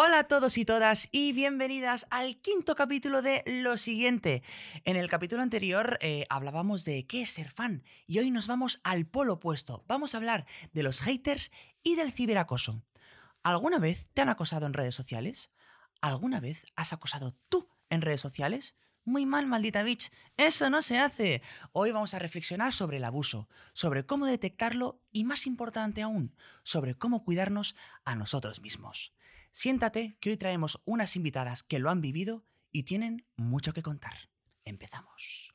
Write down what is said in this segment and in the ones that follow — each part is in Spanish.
Hola a todos y todas y bienvenidas al quinto capítulo de Lo siguiente. En el capítulo anterior eh, hablábamos de qué es ser fan y hoy nos vamos al polo opuesto. Vamos a hablar de los haters y del ciberacoso. ¿Alguna vez te han acosado en redes sociales? ¿Alguna vez has acosado tú en redes sociales? Muy mal, maldita bitch. Eso no se hace. Hoy vamos a reflexionar sobre el abuso, sobre cómo detectarlo y, más importante aún, sobre cómo cuidarnos a nosotros mismos. Siéntate, que hoy traemos unas invitadas que lo han vivido y tienen mucho que contar. Empezamos.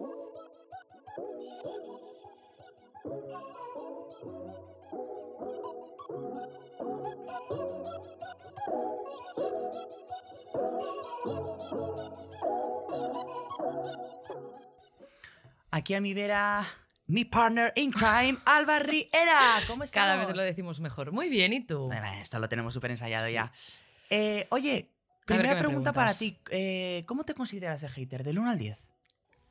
Aquí a mi vera, mi partner in crime, Alba Riera. ¿Cómo estás? Cada vez lo decimos mejor. Muy bien, ¿y tú? Esto lo tenemos súper ensayado ya. Eh, oye, primera ¿qué me pregunta para ti. eh, ¿Cómo te consideras de hater? ¿Del 1 al 10?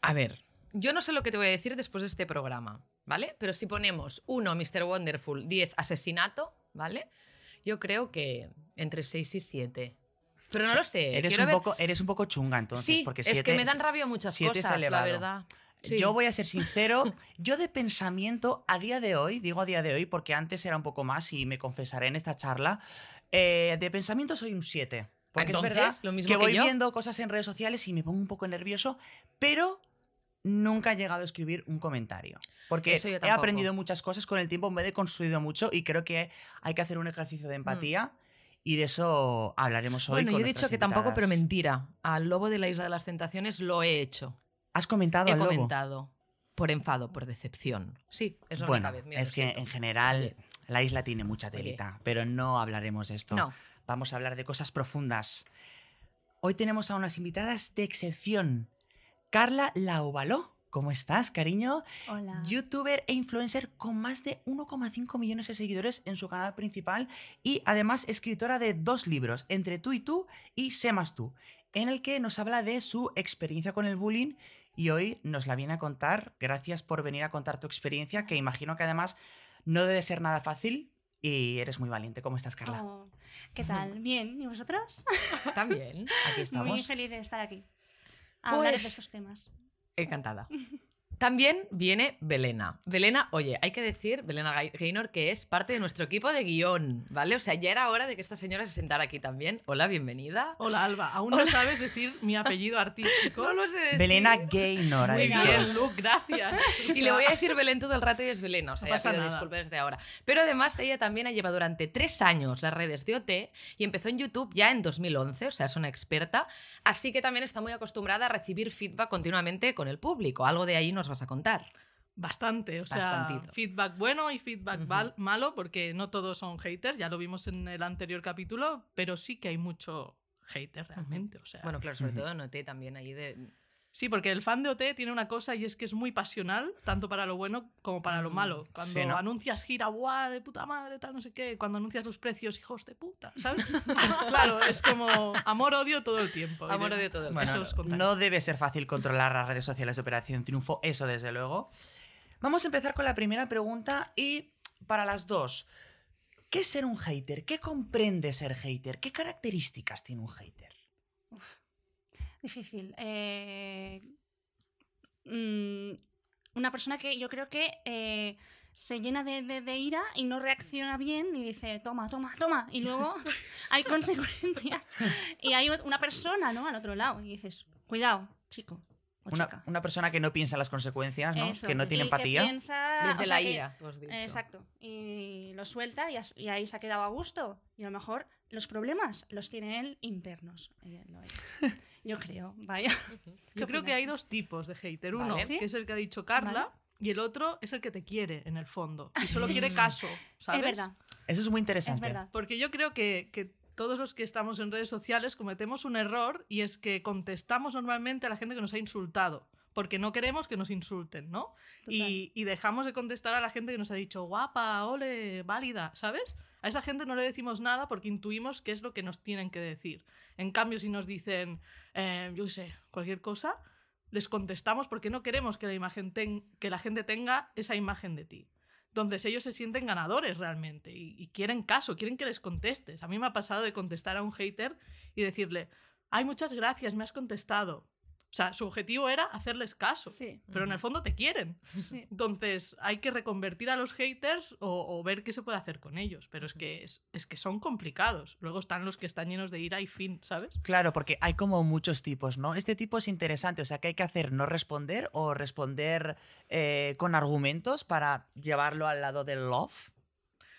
A ver, yo no sé lo que te voy a decir después de este programa, ¿vale? Pero si ponemos 1 Mr. Wonderful, 10 asesinato, ¿vale? Yo creo que entre 6 y 7. Pero no lo sé. Eres un, ver- poco, eres un poco chunga entonces. sí, porque es siete- que me dan rabia muchas siete es cosas, la elevado. verdad. Sí. Yo voy a ser sincero, yo de pensamiento a día de hoy, digo a día de hoy porque antes era un poco más y me confesaré en esta charla, eh, de pensamiento soy un 7. Porque Entonces, es verdad lo mismo que que voy yo. viendo cosas en redes sociales y me pongo un poco nervioso, pero nunca he llegado a escribir un comentario. Porque he aprendido muchas cosas con el tiempo, me he deconstruido mucho y creo que hay que hacer un ejercicio de empatía y de eso hablaremos hoy. Mm. Bueno, con yo he dicho que tampoco, pero mentira. Al lobo de la Isla de las Tentaciones lo he hecho. ¿Has comentado He al lobo? comentado. Por enfado, por decepción. Sí, es la Bueno, única vez. mira, es que siento. en general. La isla tiene mucha Oye. telita, pero no hablaremos de esto. No, Vamos a hablar de cosas profundas. Hoy tenemos a unas invitadas de excepción. Carla Laubaló. ¿Cómo estás, cariño? Hola. Youtuber e influencer con más de 1,5 millones de seguidores en su canal principal y además escritora de dos libros, Entre tú y tú y Sé más tú, en el que nos habla de su experiencia con el bullying y hoy nos la viene a contar. Gracias por venir a contar tu experiencia, que imagino que además no debe ser nada fácil y eres muy valiente. ¿Cómo estás, Carla? Oh, ¿Qué tal? Bien, ¿y vosotros? también. Aquí estamos. Muy feliz de estar aquí. A hablar de Pues- estos temas. Encantada. También viene Belena. Belena, oye, hay que decir, Belena Gaynor, que es parte de nuestro equipo de guion, ¿vale? O sea, ya era hora de que esta señora se sentara aquí también. Hola, bienvenida. Hola Alba, aún no sabes decir mi apellido artístico. No lo sé decir. Belena Gaynor. Muy dicho. bien, Luke, gracias. O Y le voy a decir Belén todo el rato y es Belén, o sea, No ya pasa nada. disculpas desde ahora. Pero además ella también ha llevado durante tres años las redes de OT y empezó en YouTube ya en 2011, o sea, es una experta, así que también está muy acostumbrada a recibir feedback continuamente con el público. Algo de ahí nos vas a contar. Bastante, o sea, feedback bueno y feedback malo, porque no todos son haters, ya lo vimos en el anterior capítulo, pero sí que hay mucho hater realmente. O sea, Bueno, claro, sobre todo en OT también ahí de... sí, porque el fan de OT tiene una cosa y es que es muy pasional, tanto para lo bueno como para lo Mm, malo. Cuando sí, ¿no? anuncias gira, ¡buah, de puta madre, tal, no sé qué! Cuando anuncias los precios, hijos de puta, ¿sabes? claro, es como amor-odio todo el tiempo. Y Amor de- odio todo el Bueno, contaré. no debe ser fácil controlar las redes sociales de Operación Triunfo, eso desde luego. Vamos a empezar con la primera pregunta y para las dos, ¿qué es ser un hater? ¿Qué comprende ser hater? ¿Qué características tiene un hater? Difícil. Eh, mm, una persona que yo creo que eh, se llena de, de- de ira y no reacciona bien y dice, toma, toma, toma. Y luego hay consecuencias. Y hay una persona, ¿no? Al otro lado. Y dices, cuidado, chico. Una, una persona que no piensa en las consecuencias, ¿no? Eso, que no tiene y que empatía. piensa- Desde o sea, la que- ira, tú has dicho. Exacto. Y lo suelta y, y ahí se ha quedado a gusto. Y a lo mejor los problemas los tiene él internos. Eh, Yo creo, vaya. Yo creo que hay dos tipos de hater. Uno, Vale. ¿Sí? que es el que ha dicho Carla, Vale. y el otro es el que te quiere, en el fondo. Y solo quiere caso, ¿sabes? Es verdad, Eso es muy es interesante. verdad. Porque yo creo que, que todos los que estamos en redes sociales cometemos un error y es que contestamos normalmente a la gente que nos ha insultado. Porque no queremos que nos insulten, ¿no? Y, y dejamos de contestar a la gente que nos ha dicho guapa, ole, válida, ¿sabes? A esa gente no le decimos nada porque intuimos qué es lo que nos tienen que decir. En cambio, si nos dicen, eh, yo qué sé, cualquier cosa, les contestamos porque no queremos que la, imagen que la gente tenga esa imagen de ti. Entonces ellos se sienten ganadores realmente y, y quieren caso, quieren que les contestes. A mí me ha pasado de contestar a un hater y decirle, ay, muchas gracias, me has contestado. O sea, su objetivo era hacerles caso, Sí, pero en el fondo te quieren. sí. Entonces hay que reconvertir a los haters o, o ver qué se puede hacer con ellos. Pero es que, es, es que son complicados. Luego están los que están llenos de ira y fin, ¿sabes? Claro, porque hay como muchos tipos, ¿no? Este tipo es interesante, o sea, ¿qué hay que hacer? ¿No responder o responder eh, con argumentos para llevarlo al lado del love?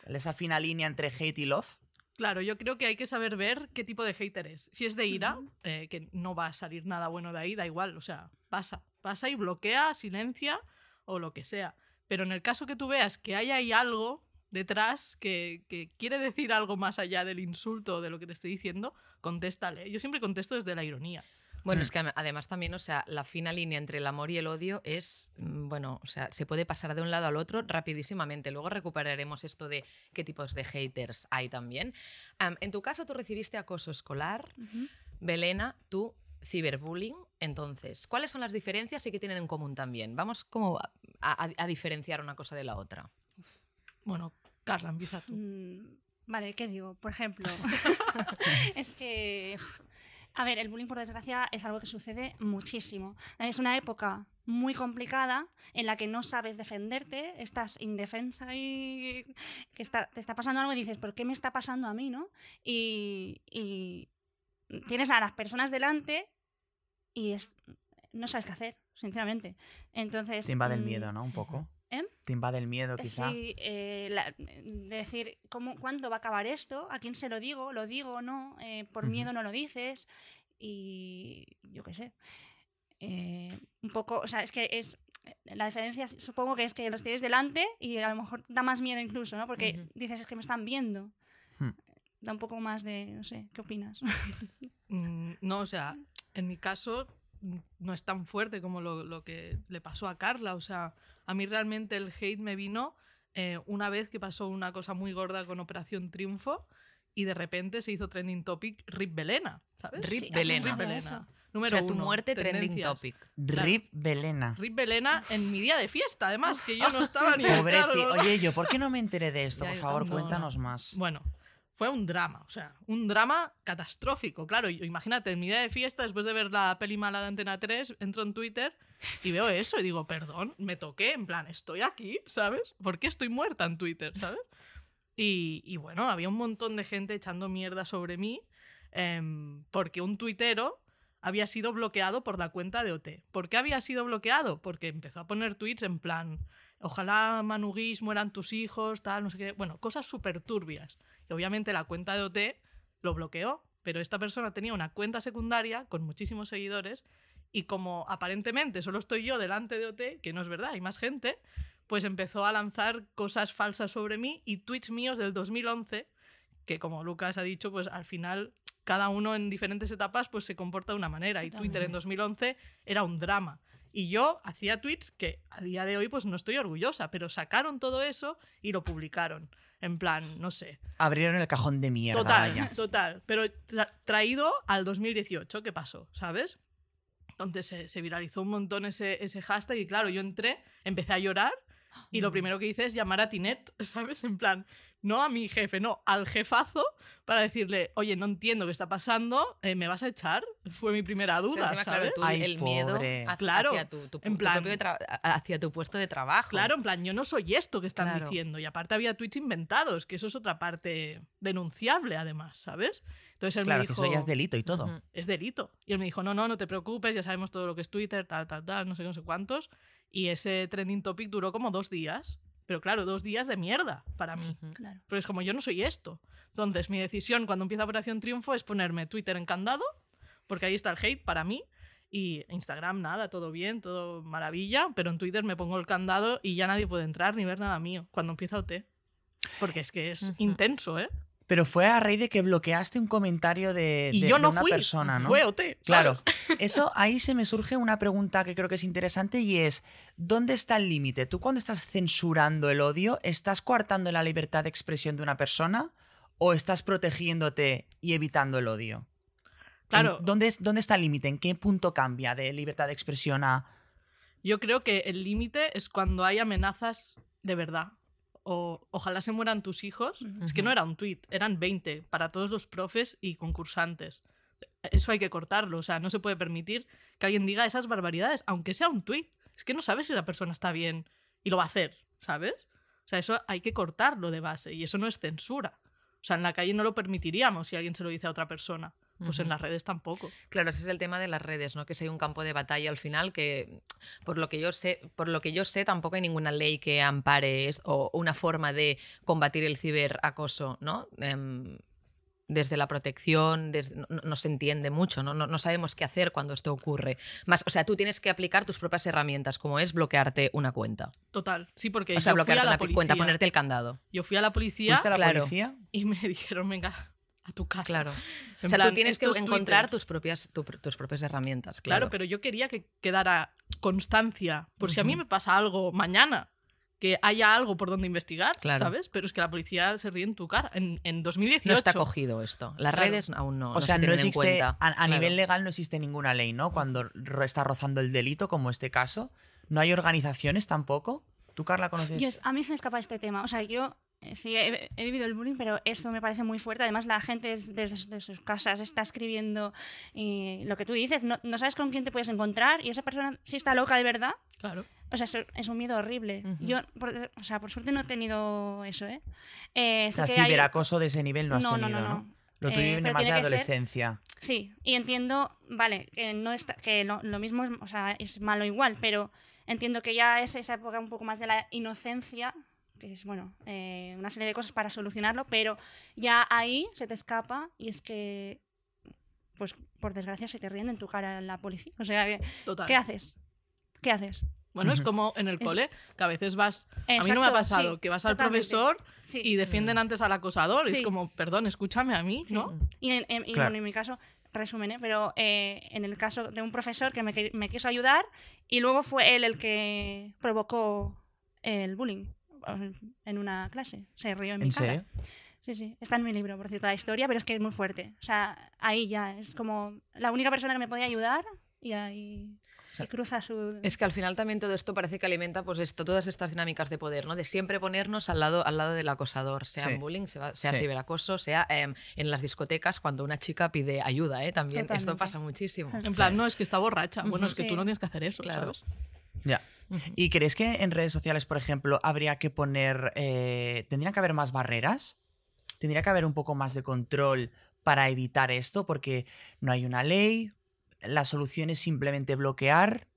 Esa fina línea entre hate y love. Claro, yo creo que hay que saber ver qué tipo de hater es. Si es de ira, eh, que no va a salir nada bueno de ahí, da igual. O sea, pasa, pasa y bloquea, silencia o lo que sea. Pero en el caso que tú veas que hay ahí algo detrás que, que quiere decir algo más allá del insulto o de lo que te estoy diciendo, contéstale. Yo siempre contesto desde la ironía. Bueno, Mm. es que además también, o sea, la fina línea entre el amor y el odio es, mm, bueno, o sea, se puede pasar de un lado al otro rapidísimamente. Luego recuperaremos esto de qué tipos de haters hay también. Am, en tu caso, tú recibiste acoso escolar. Ujú. Belena, tú ciberbullying. Entonces, ¿cuáles son las diferencias y qué tienen en común también? Vamos como a, a- a diferenciar una cosa de la otra. Bueno, Carla, empieza tú. Mm, Vale, ¿qué digo? Por ejemplo, es que, a ver, el bullying por desgracia es algo que sucede muchísimo. Es una época muy complicada en la que no sabes defenderte, estás indefensa y que está, te está pasando algo y dices, ¿por qué me está pasando a mí, no? Y, y tienes a las personas delante y es- no sabes qué hacer, sinceramente. Entonces... Te invade el mm, miedo, ¿no? Un poco. ¿Eh? Te invade el miedo, quizá. Sí, eh, la- de decir, ¿cómo, ¿cuándo va a acabar esto? ¿A quién se lo digo? ¿Lo digo o no? Eh, ¿Por miedo no lo dices? Y yo qué sé. Eh, un poco, o sea, es que es. La diferencia supongo que es que los tienes delante y a lo mejor da más miedo incluso, ¿no? Porque dices, es que me están viendo. Hmm. Da un poco más de, no sé, ¿qué opinas? Mm, No, o sea, en mi caso mm, no es tan fuerte como lo, lo que le pasó a Carla. O sea, a mí realmente el hate me vino eh, una vez que pasó una cosa muy gorda con Operación Triunfo y de repente se hizo trending topic Rip Belena, ¿sabes? Rip Sí, Belena. Rip Belena. eso. O Número sea, tu uno, muerte trending topic. Claro. Rip Belena. Rip Belena en mi día de fiesta, además, que yo no estaba ni al Pobrecito. cargo. Oye, yo, ¿por qué no me enteré de esto? Ya, Por favor, cuéntanos más. Bueno, fue un drama, o sea, un drama catastrófico. Claro, imagínate, en mi día de fiesta, después de ver la peli mala de Antena 3, entro en Twitter y veo eso y digo, perdón, me toqué, en plan, estoy aquí, ¿sabes? ¿Por qué estoy muerta en Twitter, ¿sabes? Y, y bueno, había un montón de gente echando mierda sobre mí em, porque un tuitero había sido bloqueado por la cuenta de OT. ¿Por qué había sido bloqueado? Porque empezó a poner tweets en plan, ojalá Manu Guix mueran tus hijos, tal, no sé qué. Bueno, cosas súper turbias. Y obviamente la cuenta de OT lo bloqueó, pero esta persona tenía una cuenta secundaria con muchísimos seguidores y como aparentemente solo estoy yo delante de OT, que no es verdad, hay más gente, pues empezó a lanzar cosas falsas sobre mí y tweets míos del 2011, que como Lucas ha dicho, pues al final cada uno en diferentes etapas pues se comporta de una manera y Twitter en Totalmente. 2011 era un drama. Y yo hacía tweets que a día de hoy pues no estoy orgullosa, pero sacaron todo eso y lo publicaron. En plan, no sé. Abrieron el cajón de mierda, Total, vaya. total. Pero tra- traído al 2018, ¿qué pasó? ¿Sabes? Entonces se, se viralizó un montón ese, ese hashtag y claro, yo entré, empecé a llorar y lo Mm. primero que hice es llamar a Tinet, ¿sabes? En plan, no a mi jefe, no, al jefazo para decirle, oye, no entiendo qué está pasando, eh, ¿me vas a echar? Fue mi primera O sea, duda, claro, ¿sabes? tú Ay, el miedo pobre. hacia, Claro, hacia tu, tu- en plan- hacia tu puesto de trabajo. Claro, en plan, yo no soy esto que están Claro. diciendo. Y aparte había tweets inventados, que eso es otra parte denunciable, además, ¿sabes? Entonces él Claro, me que dijo, eso ya es delito y todo. Es delito. Y él me dijo, no, no, no te preocupes, ya sabemos todo lo que es Twitter, tal, tal, tal, no sé, no sé cuántos. Y ese trending topic duró como dos días. Pero claro, dos días de mierda para mí. Claro. Pero es como yo no soy esto. Entonces, mi decisión cuando empieza Operación Triunfo es ponerme Twitter en candado, porque ahí está el hate para mí. Y Instagram, nada, todo bien, todo maravilla. Pero en Twitter me pongo el candado y ya nadie puede entrar ni ver nada mío cuando empieza OT. Porque es que es intenso, ¿eh? Pero fue a raíz de que bloqueaste un comentario de, Y de- yo de no una fui, persona, ¿no? fue OT. Claro, eso ahí se me surge una pregunta que creo que es interesante y es, ¿dónde está el límite? ¿Tú cuando estás censurando el odio, estás coartando la libertad de expresión de una persona o estás protegiéndote y evitando el odio? Claro. ¿En- ¿Dónde, ¿Dónde está el límite? ¿En qué punto cambia de libertad de expresión a... Yo creo que el límite es cuando hay amenazas de verdad. O ojalá se mueran tus hijos, es que no era un tuit, eran 20 para todos los profes y concursantes. Eso hay que cortarlo, o sea, no se puede permitir que alguien diga esas barbaridades, aunque sea un tuit. Es que no sabes si la persona está bien y lo va a hacer, ¿sabes? O sea, eso hay que cortarlo de base y eso no es censura. O sea, en la calle no lo permitiríamos si alguien se lo dice a otra persona. Pues en las redes tampoco. Claro, ese es el tema de las redes, ¿no? Que si hay un campo de batalla al final que, por lo que yo sé, por lo que yo sé, tampoco hay ninguna ley que ampare es- o una forma de combatir el ciberacoso, ¿no? Em, desde la protección, desde- no, no se entiende mucho, ¿no? ¿no? no sabemos qué hacer cuando esto ocurre. Más, o sea, tú tienes que aplicar tus propias herramientas, como es bloquearte una cuenta. Total, sí, porque O sea, yo fui a bloquearte la una policía. cuenta, ponerte el candado. Yo fui a la policía ¿Fuiste a la claro. policía? y me dijeron, venga, a tu casa. Claro. En O sea, plan, tú tienes que encontrar Twitter. tus propias, tu- tus propias herramientas. Claro, Claro, pero yo quería que quedara constancia, por si a mí me pasa algo mañana, que haya algo por donde investigar, Claro. ¿sabes? Pero es que la policía se ríe en tu cara. En, en 2018. No está cogido esto. Las Claro. redes aún no. o no sea, se no en existe, cuenta. a, a Claro. nivel legal no existe ninguna ley, ¿no? Cuando está rozando el delito, como este caso. No hay organizaciones tampoco. ¿Tú, Carla, conoces? A mí se me escapa este tema. O sea, yo sí he, he vivido el bullying, pero eso me parece muy fuerte. Además, la gente es- desde sus- de sus casas está escribiendo y lo que tú dices, no, no sabes con quién te puedes encontrar y esa persona, si está loca de verdad, Claro. o sea, eso es un miedo horrible. Ujú. Yo, por, o sea, por suerte no he tenido eso, ¿eh? eh O sea, que hay- ciberacoso de ese nivel no has no, tenido, no, ¿no? no, no. Lo tuyo Eh, viene pero más de que ser- adolescencia. Sí, y entiendo, vale, que no está, que lo, lo mismo es, o sea, es malo igual, pero entiendo que ya es esa época un poco más de la inocencia, es, bueno, eh, una serie de cosas para solucionarlo, pero ya ahí se te escapa y es que, pues, por desgracia se te ríen en tu cara la policía. O sea, que- Total. ¿qué haces? ¿Qué haces? Bueno, es como en el Es- cole, que a veces vas. a mí no me Exacto, ha pasado sí, que vas al totalmente. profesor Sí. y defienden Mm. antes al acosador. Es Sí. como, perdón, escúchame a mí, Sí. ¿no? Y, en, en- y Claro. bueno, en mi caso, resumen, ¿eh? pero eh, en el caso de un profesor que me, me quiso ayudar y luego fue él el que provocó el bullying en una clase. Se rió en mi ¿En cara. serio? Sí, sí. Está en mi libro, por cierto, la historia, pero es que es muy fuerte. O sea, ahí ya es como la única persona que me podía ayudar y ahí se cruza su... Es que al final también todo esto parece que alimenta pues esto, todas estas dinámicas de poder, ¿no? De siempre ponernos al lado, al lado del acosador, sea Sí. en bullying, sea, sea Sí. ciberacoso, sea em, en las discotecas cuando una chica pide ayuda, ¿eh? También esto Totalmente. pasa muchísimo. En plan, no, es que está borracha. Bueno, es que Sí. tú no tienes que hacer eso, Claro. ¿sabes? Ya. ¿Y crees que en redes sociales, por ejemplo, habría que poner. eh, ¿Tendrían que haber más barreras? ¿Tendría que haber un poco más de control para evitar esto? Porque no hay una ley. La solución es simplemente bloquear.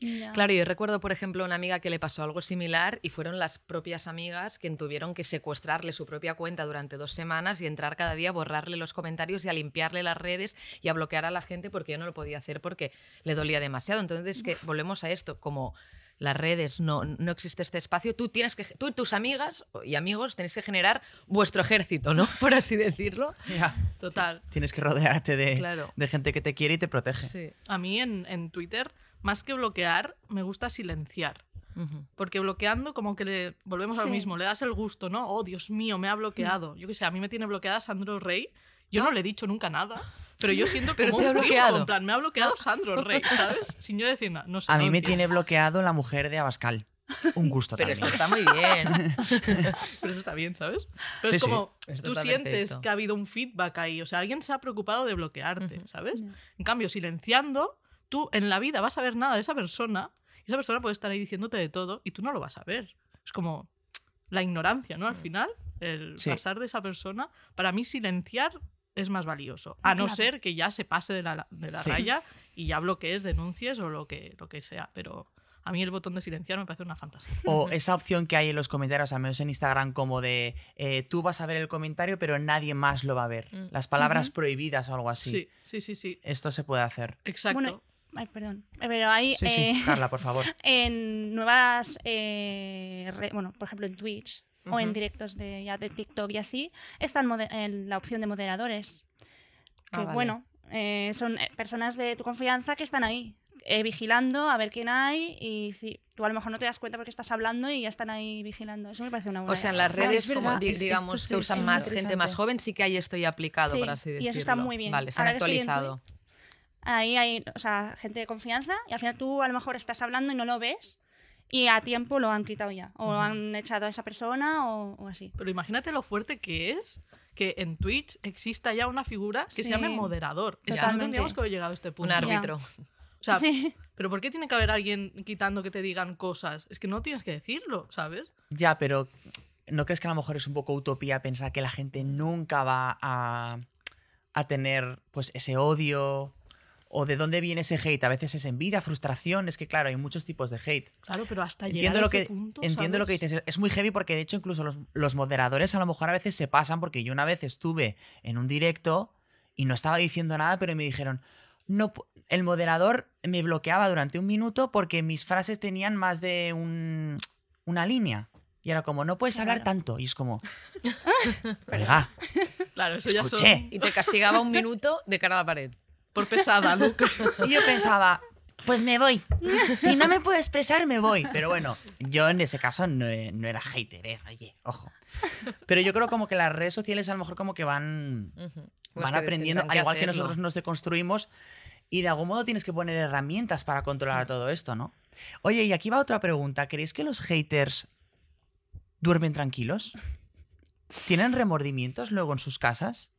Ya. Claro, yo recuerdo, por ejemplo, una amiga que le pasó algo similar y fueron las propias amigas quien tuvieron que secuestrarle su propia cuenta durante dos semanas y entrar cada día a borrarle los comentarios y a limpiarle las redes y a bloquear a la gente porque yo no lo podía hacer porque le dolía demasiado. Entonces, es que volvemos a esto, como las redes no, no existe este espacio, tú tienes que, tú y tus amigas y amigos tenéis que generar vuestro ejército, ¿no? Por así decirlo. Total. Tienes que rodearte de, Claro. de gente que te quiere y te protege. Sí. A mí en, en Twitter, más que bloquear, me gusta silenciar. Porque bloqueando, como que le volvemos a lo Sí. mismo, le das el gusto, ¿no? Oh, Dios mío, me ha bloqueado. Yo qué sé, a mí me tiene bloqueada Sandro Rey. Yo no le he dicho nunca nada, pero yo siento Pero como te un bloqueado. En plan, me ha bloqueado Sandro Rey, ¿sabes? Sin yo decir nada. No sé. A no mí me entiendo. tiene bloqueado la mujer de Abascal. Un gusto Pero también. esto está muy bien. Pero eso está bien, ¿sabes? Pero Sí, es sí. como, Esto tú sientes perfecto. que ha habido un feedback ahí. O sea, alguien se ha preocupado de bloquearte. ¿sabes? En cambio, silenciando, tú en la vida vas a ver nada de esa persona. Y esa persona puede estar ahí diciéndote de todo y tú no lo vas a ver. Es como la ignorancia, ¿no? Al Mm. final, el Sí. pasar de esa persona, para mí silenciar es más valioso. A no Claro. ser que ya se pase de la, de la Sí. raya y ya bloquees, denuncies o lo que, lo que sea. Pero a mí el botón de silenciar me parece una fantasía. O esa opción que hay en los comentarios, al menos en Instagram, como de eh, tú vas a ver el comentario, pero nadie más lo va a ver. Mm. Las palabras prohibidas o algo así. Sí, sí, sí, sí. Esto se puede hacer. Exacto. Bueno, Ay, perdón. Pero hay Sí, sí. eh, Carla, por favor. en nuevas, eh, re- bueno, por ejemplo en Twitch o en directos de, ya de TikTok y así, en la opción de moderadores. Que Ah, vale. bueno, eh, son eh, personas de tu confianza que están ahí, eh, vigilando a ver quién hay y si tú a lo mejor no te das cuenta porque estás hablando y ya están ahí vigilando. Eso me parece una buena O sea, en las redes, es como verdad, di- es- digamos, esto que sí usan más gente más joven, sí que hay esto ya aplicado, Sí, por así y decirlo. eso está muy bien. Vale, se han que estoy actualizado. Ahí hay, o sea, gente de confianza y al final tú a lo mejor estás hablando y no lo ves y a tiempo lo han quitado ya. O Ujú. han echado a esa persona o, o así. Pero imagínate lo fuerte que es que en Twitch exista ya una figura que se llame Sí. moderador. Es que no tendríamos que haber llegado a este Un punto. árbitro. O sea, Sí. ¿pero por qué tiene que haber alguien quitando que te digan cosas? Es que no tienes que decirlo, ¿sabes? Ya, pero ¿no crees que a lo mejor es un poco utopía pensar que la gente nunca va a, a tener pues ese odio? ¿O de dónde viene ese hate? A veces es envidia, frustración. Es que, claro, hay muchos tipos de hate. Claro, pero hasta llegar Entiendo a lo ese que, punto, entiendo lo que dices. Es muy heavy porque, de hecho, incluso los, los moderadores a lo mejor a veces se pasan porque yo una vez estuve en un directo y no estaba diciendo nada, pero me dijeron, no, el moderador me bloqueaba durante un minuto porque mis frases tenían más de un- una línea. Y era como, no puedes hablar Claro. tanto. Y es como, oiga, Claro, eso ya escuché. son Y te castigaba un minuto de cara a la pared. Por pesada, Luca. Y yo pensaba, pues me voy. Si no me puedo expresar, me voy. Pero bueno, yo en ese caso no, no era hater, ¿eh? Oye, ojo. Pero yo creo como que las redes sociales a lo mejor como que van. Pues van que aprendiendo, al igual que nosotros nos deconstruimos. Y de algún modo tienes que poner herramientas para controlar todo esto, ¿no? Oye, y aquí va otra pregunta. ¿Creéis que los haters duermen tranquilos? ¿Tienen remordimientos luego en sus casas?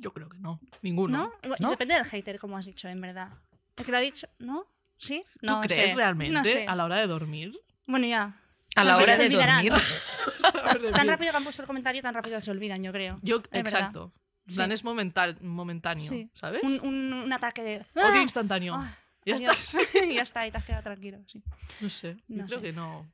Yo creo que no. Ninguno. ¿No? Depende del hater, como has dicho, en verdad. El que lo ha dicho, ¿no? ¿Sí? ¿Tú No crees sé. realmente No sé. a la hora de dormir? Bueno, ya. A la hora de dormir. Tan rápido que han puesto el comentario, tan rápido se olvidan, yo creo. Yo, Es exacto. En plan, Sí. es momental- momentáneo, Sí. ¿sabes? Un, un- un ataque de. Odio ¡Ah! instantáneo. Ah, ya adiós. está. ya está, y te has quedado tranquilo. Sí. No sé. Yo No creo sé. que no.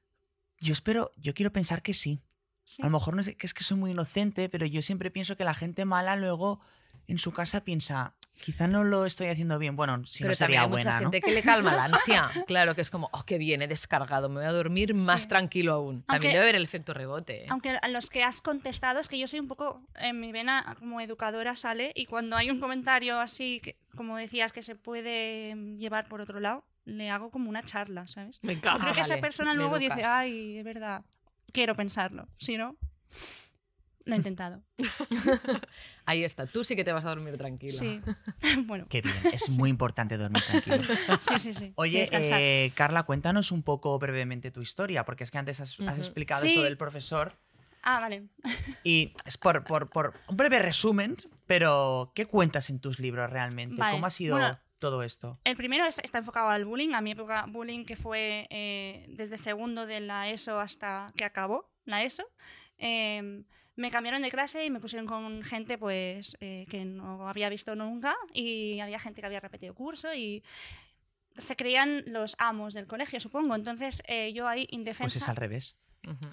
Yo espero, yo quiero pensar que sí. Sí. A lo mejor no sé, que es que soy muy inocente, pero yo siempre pienso que la gente mala luego en su casa piensa, quizá no lo estoy haciendo bien. Bueno, si Pero no también sería hay mucha buena, ¿no? gente que le calma la ansia. Claro, que es como, oh, qué bien, he descargado, me voy a dormir más Sí. tranquilo aún. También Aunque- debe haber el efecto rebote. ¿eh? Aunque a los que has contestado, es que yo soy un poco. En mi vena como educadora sale, y cuando hay un comentario así, que, como decías, que se puede mm, llevar por otro lado, le hago como una charla, ¿sabes? Me encanta. creo que esa persona luego dice, ay, es verdad, quiero pensarlo. Si no, lo he intentado. Ahí está, tú sí que te vas a dormir tranquila. Sí. bueno, Qué bien, es muy importante dormir tranquilo. sí, sí, sí. Oye, eh, Carla, cuéntanos un poco brevemente tu historia, porque es que antes has, explicado Sí. eso del profesor. Ah, vale. Y es por, por, por un breve resumen, pero ¿qué cuentas en tus libros realmente? Vale, ¿Cómo ha sido bueno, todo esto? El primero es- está enfocado al bullying. A mi época, bullying que fue eh, desde segundo de la ESO hasta que acabó la ESO. Em, me cambiaron de clase y me pusieron con gente pues eh, que no había visto nunca y había gente que había repetido curso y se creían los amos del colegio, supongo. Entonces eh, yo ahí indefensa... Pues es al revés.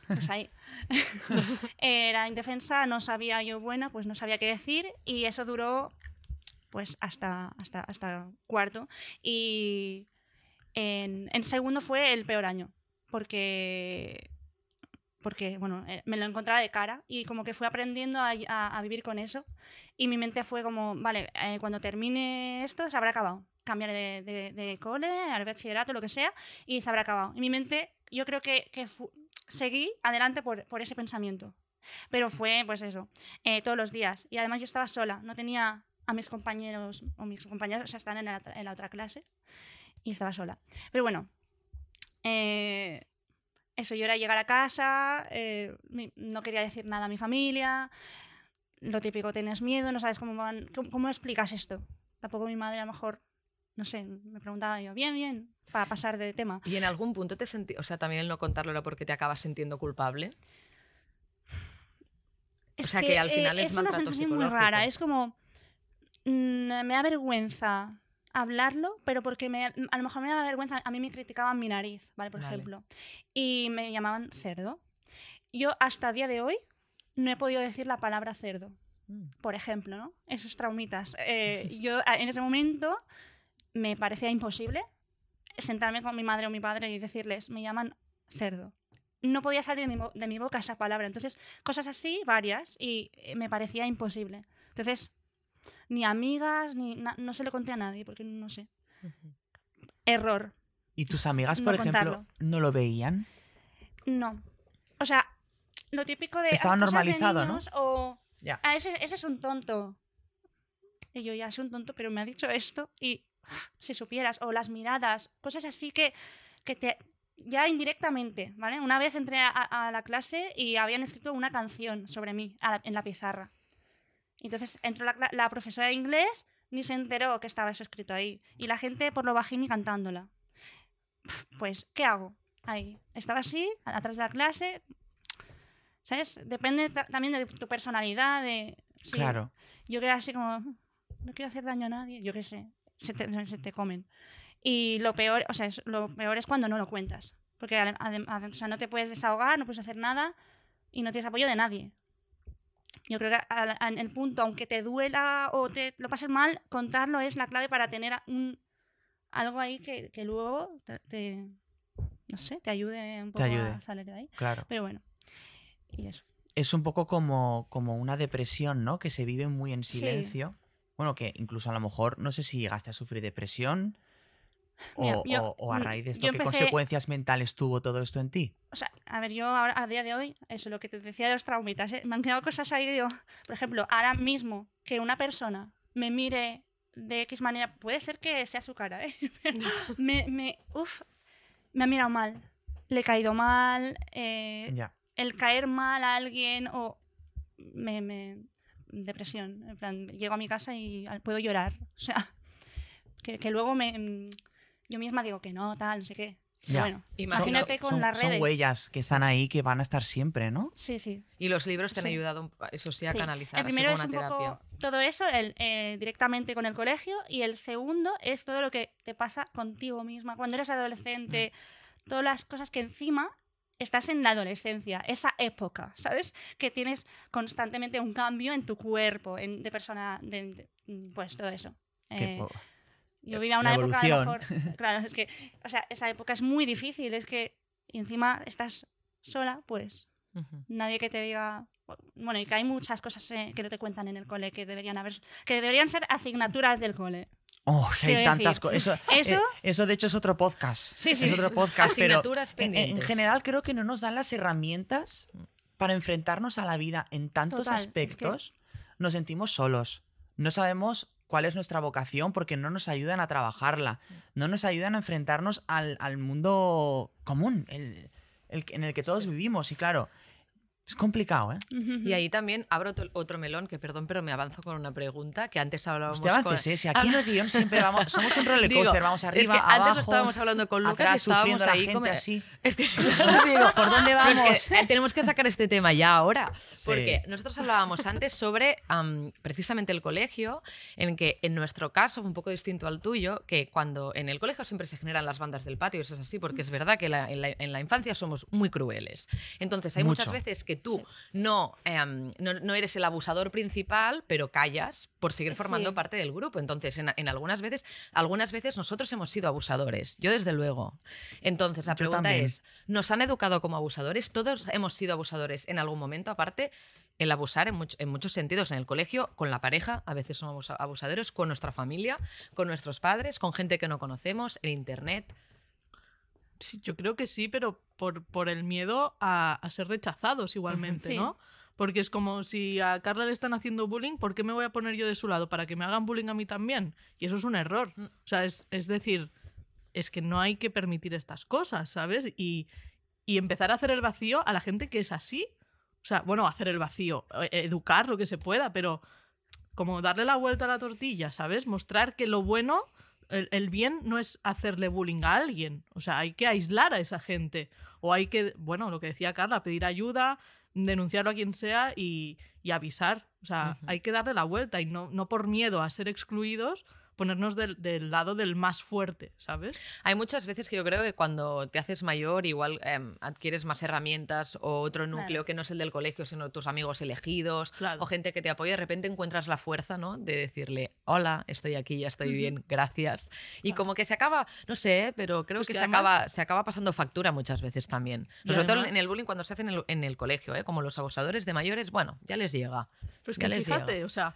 Pues ahí. Era indefensa, no sabía yo buena, pues no sabía qué decir y eso duró pues hasta, hasta, hasta cuarto. Y en, en segundo fue el peor año, porque, porque bueno, eh, me lo encontraba de cara y como que fui aprendiendo a, a- vivir con eso y mi mente fue como, vale, eh, cuando termine esto se habrá acabado. Cambiaré de, de, de cole, al bachillerato, lo que sea, y se habrá acabado. Y mi mente, yo creo que, que seguí adelante por, por ese pensamiento. Pero fue, pues eso, eh, todos los días. Y además yo estaba sola, no tenía a mis compañeros o mis compañeros, o sea, estaban en la, otra- en la otra clase y estaba sola. Pero bueno, eh, eso, yo era llegar a casa, eh, no quería decir nada a mi familia, lo típico, tienes miedo, no sabes cómo van, cómo, cómo explicas esto. Tampoco mi madre a lo mejor, no sé, me preguntaba yo, bien, bien, para pasar de tema. ¿Y en algún punto te sentí, o sea, también el no contarlo era porque te acabas sintiendo culpable? O sea, que al final es una maltrato sensación muy rara. Es como. Mm, me da vergüenza hablarlo, pero porque me, a lo mejor me da vergüenza. A mí me criticaban mi nariz, ¿vale? Por Vale. ejemplo. Y me llamaban cerdo. Yo hasta el día de hoy no he podido decir la palabra cerdo, Mm. por ejemplo, ¿no? Esos traumitas. Eh, yo a- en ese momento me parecía imposible sentarme con mi madre o mi padre y decirles, me llaman cerdo. No podía salir de mi, de mi boca esa palabra. Entonces, cosas así, varias, y eh, me parecía imposible. Entonces, ni amigas, ni no se lo conté a nadie, porque no sé. Error. ¿Y tus amigas, No por ejemplo, contarlo. no lo veían? No. O sea, lo típico de. Estaba "Ay, cosas de normalizado, ¿no? niños", O. Ya. "Ah, ese, ese es un tonto. Y yo ya soy un tonto, pero me ha dicho esto y si supieras, o las miradas, cosas así que, que te ya indirectamente, ¿vale? Una vez entré a, a la clase y habían escrito una canción sobre mí la- en la pizarra. Entonces entró la, la profesora de inglés, ni se enteró que estaba eso escrito ahí. Y la gente por lo bajín y cantándola. Pues, ¿qué hago? Ahí. Estaba así, atrás de la clase. ¿Sabes? Depende ta- también de tu personalidad, de... sí, Claro. yo creo así como, no quiero hacer daño a nadie, yo qué sé, se te, se te comen. Y lo peor, o sea, es- lo peor es cuando no lo cuentas. Porque o sea, no te puedes desahogar, no puedes hacer nada y no tienes apoyo de nadie. Yo creo que en el punto, aunque te duela o te lo pases mal, contarlo es la clave para tener un, algo ahí que, que luego te, te- no sé, te ayude un poco ayude. a salir de ahí. Claro. Pero bueno, y eso. Es un poco como, como una depresión, ¿no? Que se vive muy en Sí. silencio. Bueno, que incluso a lo mejor, no sé si llegaste a sufrir depresión o, yo- o- o a mm, raíz de esto, ¿qué empecé- consecuencias mentales tuvo todo esto en ti? O sea, a ver, yo ahora, a día de hoy, eso, lo que te decía de los traumitas, ¿eh? me han quedado cosas ahí, digo, por ejemplo, ahora mismo que una persona me mire de X manera, puede ser que sea su cara, ¿eh? Pero me, me, uf, me ha mirado mal, le he caído mal, eh, Ya. el caer mal a alguien o me, me- depresión, en plan, llego a mi casa y puedo llorar, o sea, que, que luego me, mm, yo misma digo que no, tal, no sé qué. Ya. Bueno, imagínate con son, las son redes. huellas que están ahí que van a estar siempre, ¿no? Sí, sí. Y los libros te han Sí. ayudado, un- eso sí, a Sí. canalizar, El así primero como es una un terapia. poco todo eso el, eh, directamente con el colegio y el segundo es todo lo que te pasa contigo misma cuando eres adolescente, Mm. todas las cosas que encima estás en la adolescencia, esa época, ¿sabes? Que tienes constantemente un cambio en tu cuerpo, en, de persona, de, de- pues todo eso. Eh, yo vivía la una época a lo mejor, claro, es que, o sea, esa época es muy difícil, es que y encima estás sola, pues nadie que te diga bueno y que hay muchas cosas eh, que no te cuentan en el cole que deberían haber que deberían ser asignaturas del cole Oh, hay tantas cosas. Eso, eso- eh, eso, de hecho, es otro podcast. Sí, sí. Es otro podcast, pero Asignaturas en, en general creo que no nos dan las herramientas para enfrentarnos a la vida en tantos Total, es que- aspectos. Nos sentimos solos. No sabemos cuál es nuestra vocación porque no nos ayudan a trabajarla. No nos ayudan a enfrentarnos al, al mundo común, el, el en el que todos Sí. vivimos. Y claro, es complicado, ¿eh? Y ahí también abro otro- otro melón, que perdón, pero me avanzo con una pregunta que antes hablábamos Usted avances, con... ¿eh? Si aquí en el guion siempre vamos... Somos un roller coaster, Digo, vamos arriba, es que antes abajo, lo estábamos hablando con Lucas atrás, y estábamos ahí como... así. Es que... Digo, ¿por dónde es vamos? que, eh, tenemos que sacar este tema ya ahora. Sí. Porque nosotros hablábamos antes sobre am, precisamente el colegio, en que en nuestro caso fue un poco distinto al tuyo, que cuando en el colegio siempre se generan las bandas del patio, eso es así, porque es verdad que la- en, la, en la infancia somos muy crueles. Entonces hay muchas veces que tú Sí. no, em, no, no eres el abusador principal, pero callas por seguir formando Sí. parte del grupo. Entonces, en, en algunas veces, algunas veces nosotros hemos sido abusadores. Yo desde luego. Entonces, la pregunta es, ¿nos han educado como abusadores? Todos hemos sido abusadores en algún momento, aparte el abusar en, much- en muchos sentidos, en el colegio, con la pareja, a veces somos abusa- abusadores, con nuestra familia, con nuestros padres, con gente que no conocemos, en internet. Sí, yo creo que sí, pero por, por el miedo a, a ser rechazados igualmente, Sí. ¿no? Porque es como si a Carla le están haciendo bullying, ¿por qué me voy a poner yo de su lado? ¿Para que me hagan bullying a mí también? Y eso es un error. Mm. O sea, es, es decir, es que no hay que permitir estas cosas, ¿sabes? Y, y empezar a hacer el vacío a la gente que es así. O sea, bueno, hacer el vacío, eh, educar lo que se pueda, pero como darle la vuelta a la tortilla, ¿sabes? Mostrar que lo bueno, el, el bien no es hacerle bullying a alguien. O sea, hay que aislar a esa gente. O hay que, bueno, lo que decía Carla, pedir ayuda, denunciarlo a quien sea y, y avisar. O sea, hay que darle la vuelta y no, no por miedo a ser excluidos, ponernos del, del lado del más fuerte, ¿sabes? Hay muchas veces que yo creo que cuando te haces mayor, igual em, adquieres más herramientas o otro núcleo Claro. que no es el del colegio, sino tus amigos elegidos Claro. o gente que te apoya. De repente encuentras la fuerza, ¿no? De decirle, hola, estoy aquí, ya estoy Ujú. bien, gracias. Y Claro. como que se acaba, no sé, ¿eh? pero creo Pues que, que se, además- acaba, se acaba pasando factura muchas veces también. Sobre todo en además- el bullying cuando se hace en el, en el colegio, ¿eh? Como los abusadores de mayores, bueno, ya les llega. Pero es que fíjate, llega. o sea,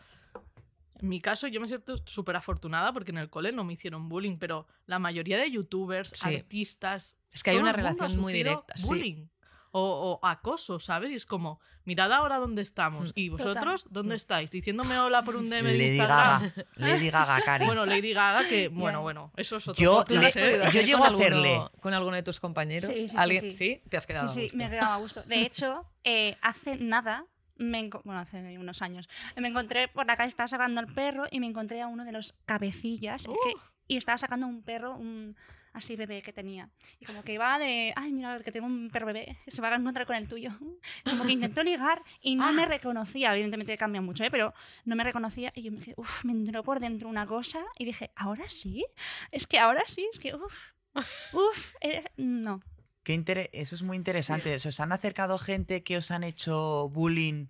en mi caso yo me siento súper afortunada porque en el cole no me hicieron bullying, pero la mayoría de youtubers, Sí. artistas... Es que hay una relación muy directa. sí. Bullying. o, o acoso, ¿sabes? Y es como, mirad ahora dónde estamos. Mm. Y Total. vosotros, ¿dónde estáis? Diciéndome hola por un DM de Lady Instagram. Gaga. Lady Gaga, Cari. Bueno, Lady Gaga, que, bueno, bueno, eso es otro Yo podcast, le- ¿Tú has ¿eh? yo llego con a hacerle- alguno- con alguno de tus compañeros? Sí, sí, sí, ¿Alguien? sí. ¿Te has quedado Sí, a sí, gusto? me he quedado a gusto. De hecho, eh, hace nada, me bueno, hace unos años, me encontré por la calle, estaba sacando al perro y me encontré a uno de los cabecillas es que- y estaba sacando un perro, un así bebé que tenía. Y como que iba de, ay, mira, que tengo un perro bebé, se va a encontrar con el tuyo. Como que intentó ligar y no me reconocía, evidentemente cambia mucho, ¿eh? pero no me reconocía y yo me quedé, uff, me entró por dentro una cosa y dije, ahora sí, es que ahora sí, es que, uff, uff, no. Qué inter- Eso es muy interesante. ¿Se os han acercado gente que os han hecho bullying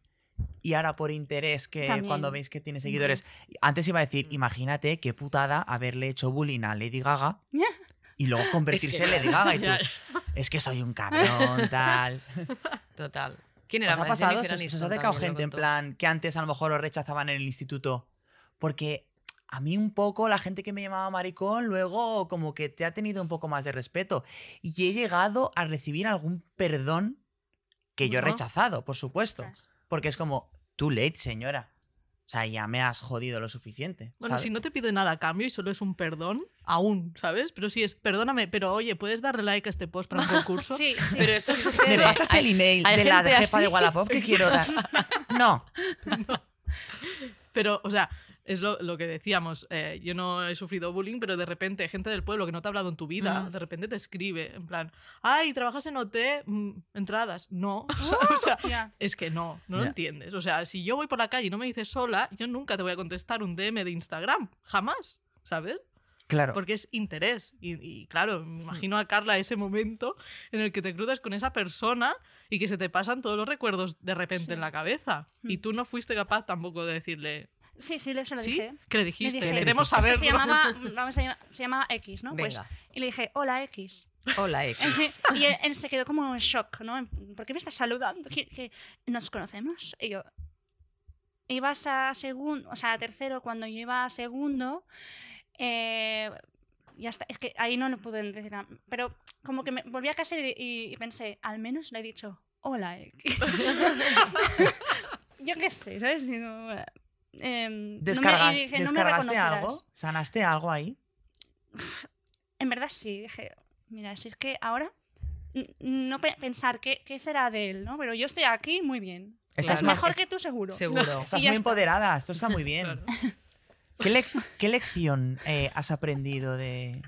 y ahora por interés que También. cuando veis que tiene seguidores? Antes iba a decir, imagínate qué putada haberle hecho bullying a Lady Gaga y luego convertirse en Lady Gaga y tú, es que soy un cabrón, tal. Total. ¿Quién ¿Os era? ha más? pasado? ¿Se os- os ha acercado gente en plan que antes a lo mejor os rechazaban en el instituto? Porque a mí un poco la gente que me llamaba maricón luego como que te ha tenido un poco más de respeto. Y he llegado a recibir algún perdón que yo he rechazado, por supuesto. Porque es como, too late, señora. O sea, ya me has jodido lo suficiente. Bueno, ¿sabes? si no te pide nada a cambio y solo es un perdón, aún, ¿sabes? Pero si es, perdóname, pero oye, ¿puedes darle like a este post para un concurso? Sí, sí. Pero eso ¿Me sucede. pasas Hay- el email hay de la jefa de así. Wallapop que quiero dar? No. Pero, o sea, es lo, lo que decíamos. eh, yo no he sufrido bullying, pero de repente gente del pueblo que no te ha hablado en tu vida, Mm. de repente te escribe en plan, ay, ¿trabajas en OT? Mm, entradas. No. o sea, es que no, no lo entiendes. O sea, si yo voy por la calle y no me dices sola, yo nunca te voy a contestar un DM de Instagram. Jamás. ¿Sabes? Claro. Porque es interés. Y, y claro, me imagino a Carla ese momento en el que te cruzas con esa persona y que se te pasan todos los recuerdos de repente Sí. en la cabeza. Y Mm. tú no fuiste capaz tampoco de decirle, Sí, sí, se lo ¿sí? dije. ¿Qué le dijiste? dije, Queremos "Es que saberlo. Se llamaba, vamos a llamar- se llamaba X, ¿no? Pues, Venga. y le dije, hola X. Hola, X. y él, él se quedó como en shock, ¿no? ¿Por qué me estás saludando? ¿Que, que nos conocemos? Y yo, ibas a segundo, o sea, a tercero, cuando yo iba a segundo, eh, ya está, es que ahí no le pude decir nada. Pero como que me volví a casa y pensé, al menos le he dicho, hola X. yo qué sé, ¿sabes? Digo, em, no me- y Descargas- dije, no me ¿Descargaste algo? ¿Sanaste algo ahí? En verdad sí, dije, mira, si es que ahora no pe- pensar qué, qué será de él, ¿no? Pero yo estoy aquí muy bien. Estás Claro. mejor es- que tú seguro. Seguro. Estás muy está. empoderada, esto está muy bien. Claro. ¿Qué, lec- qué lección eh, has aprendido de...?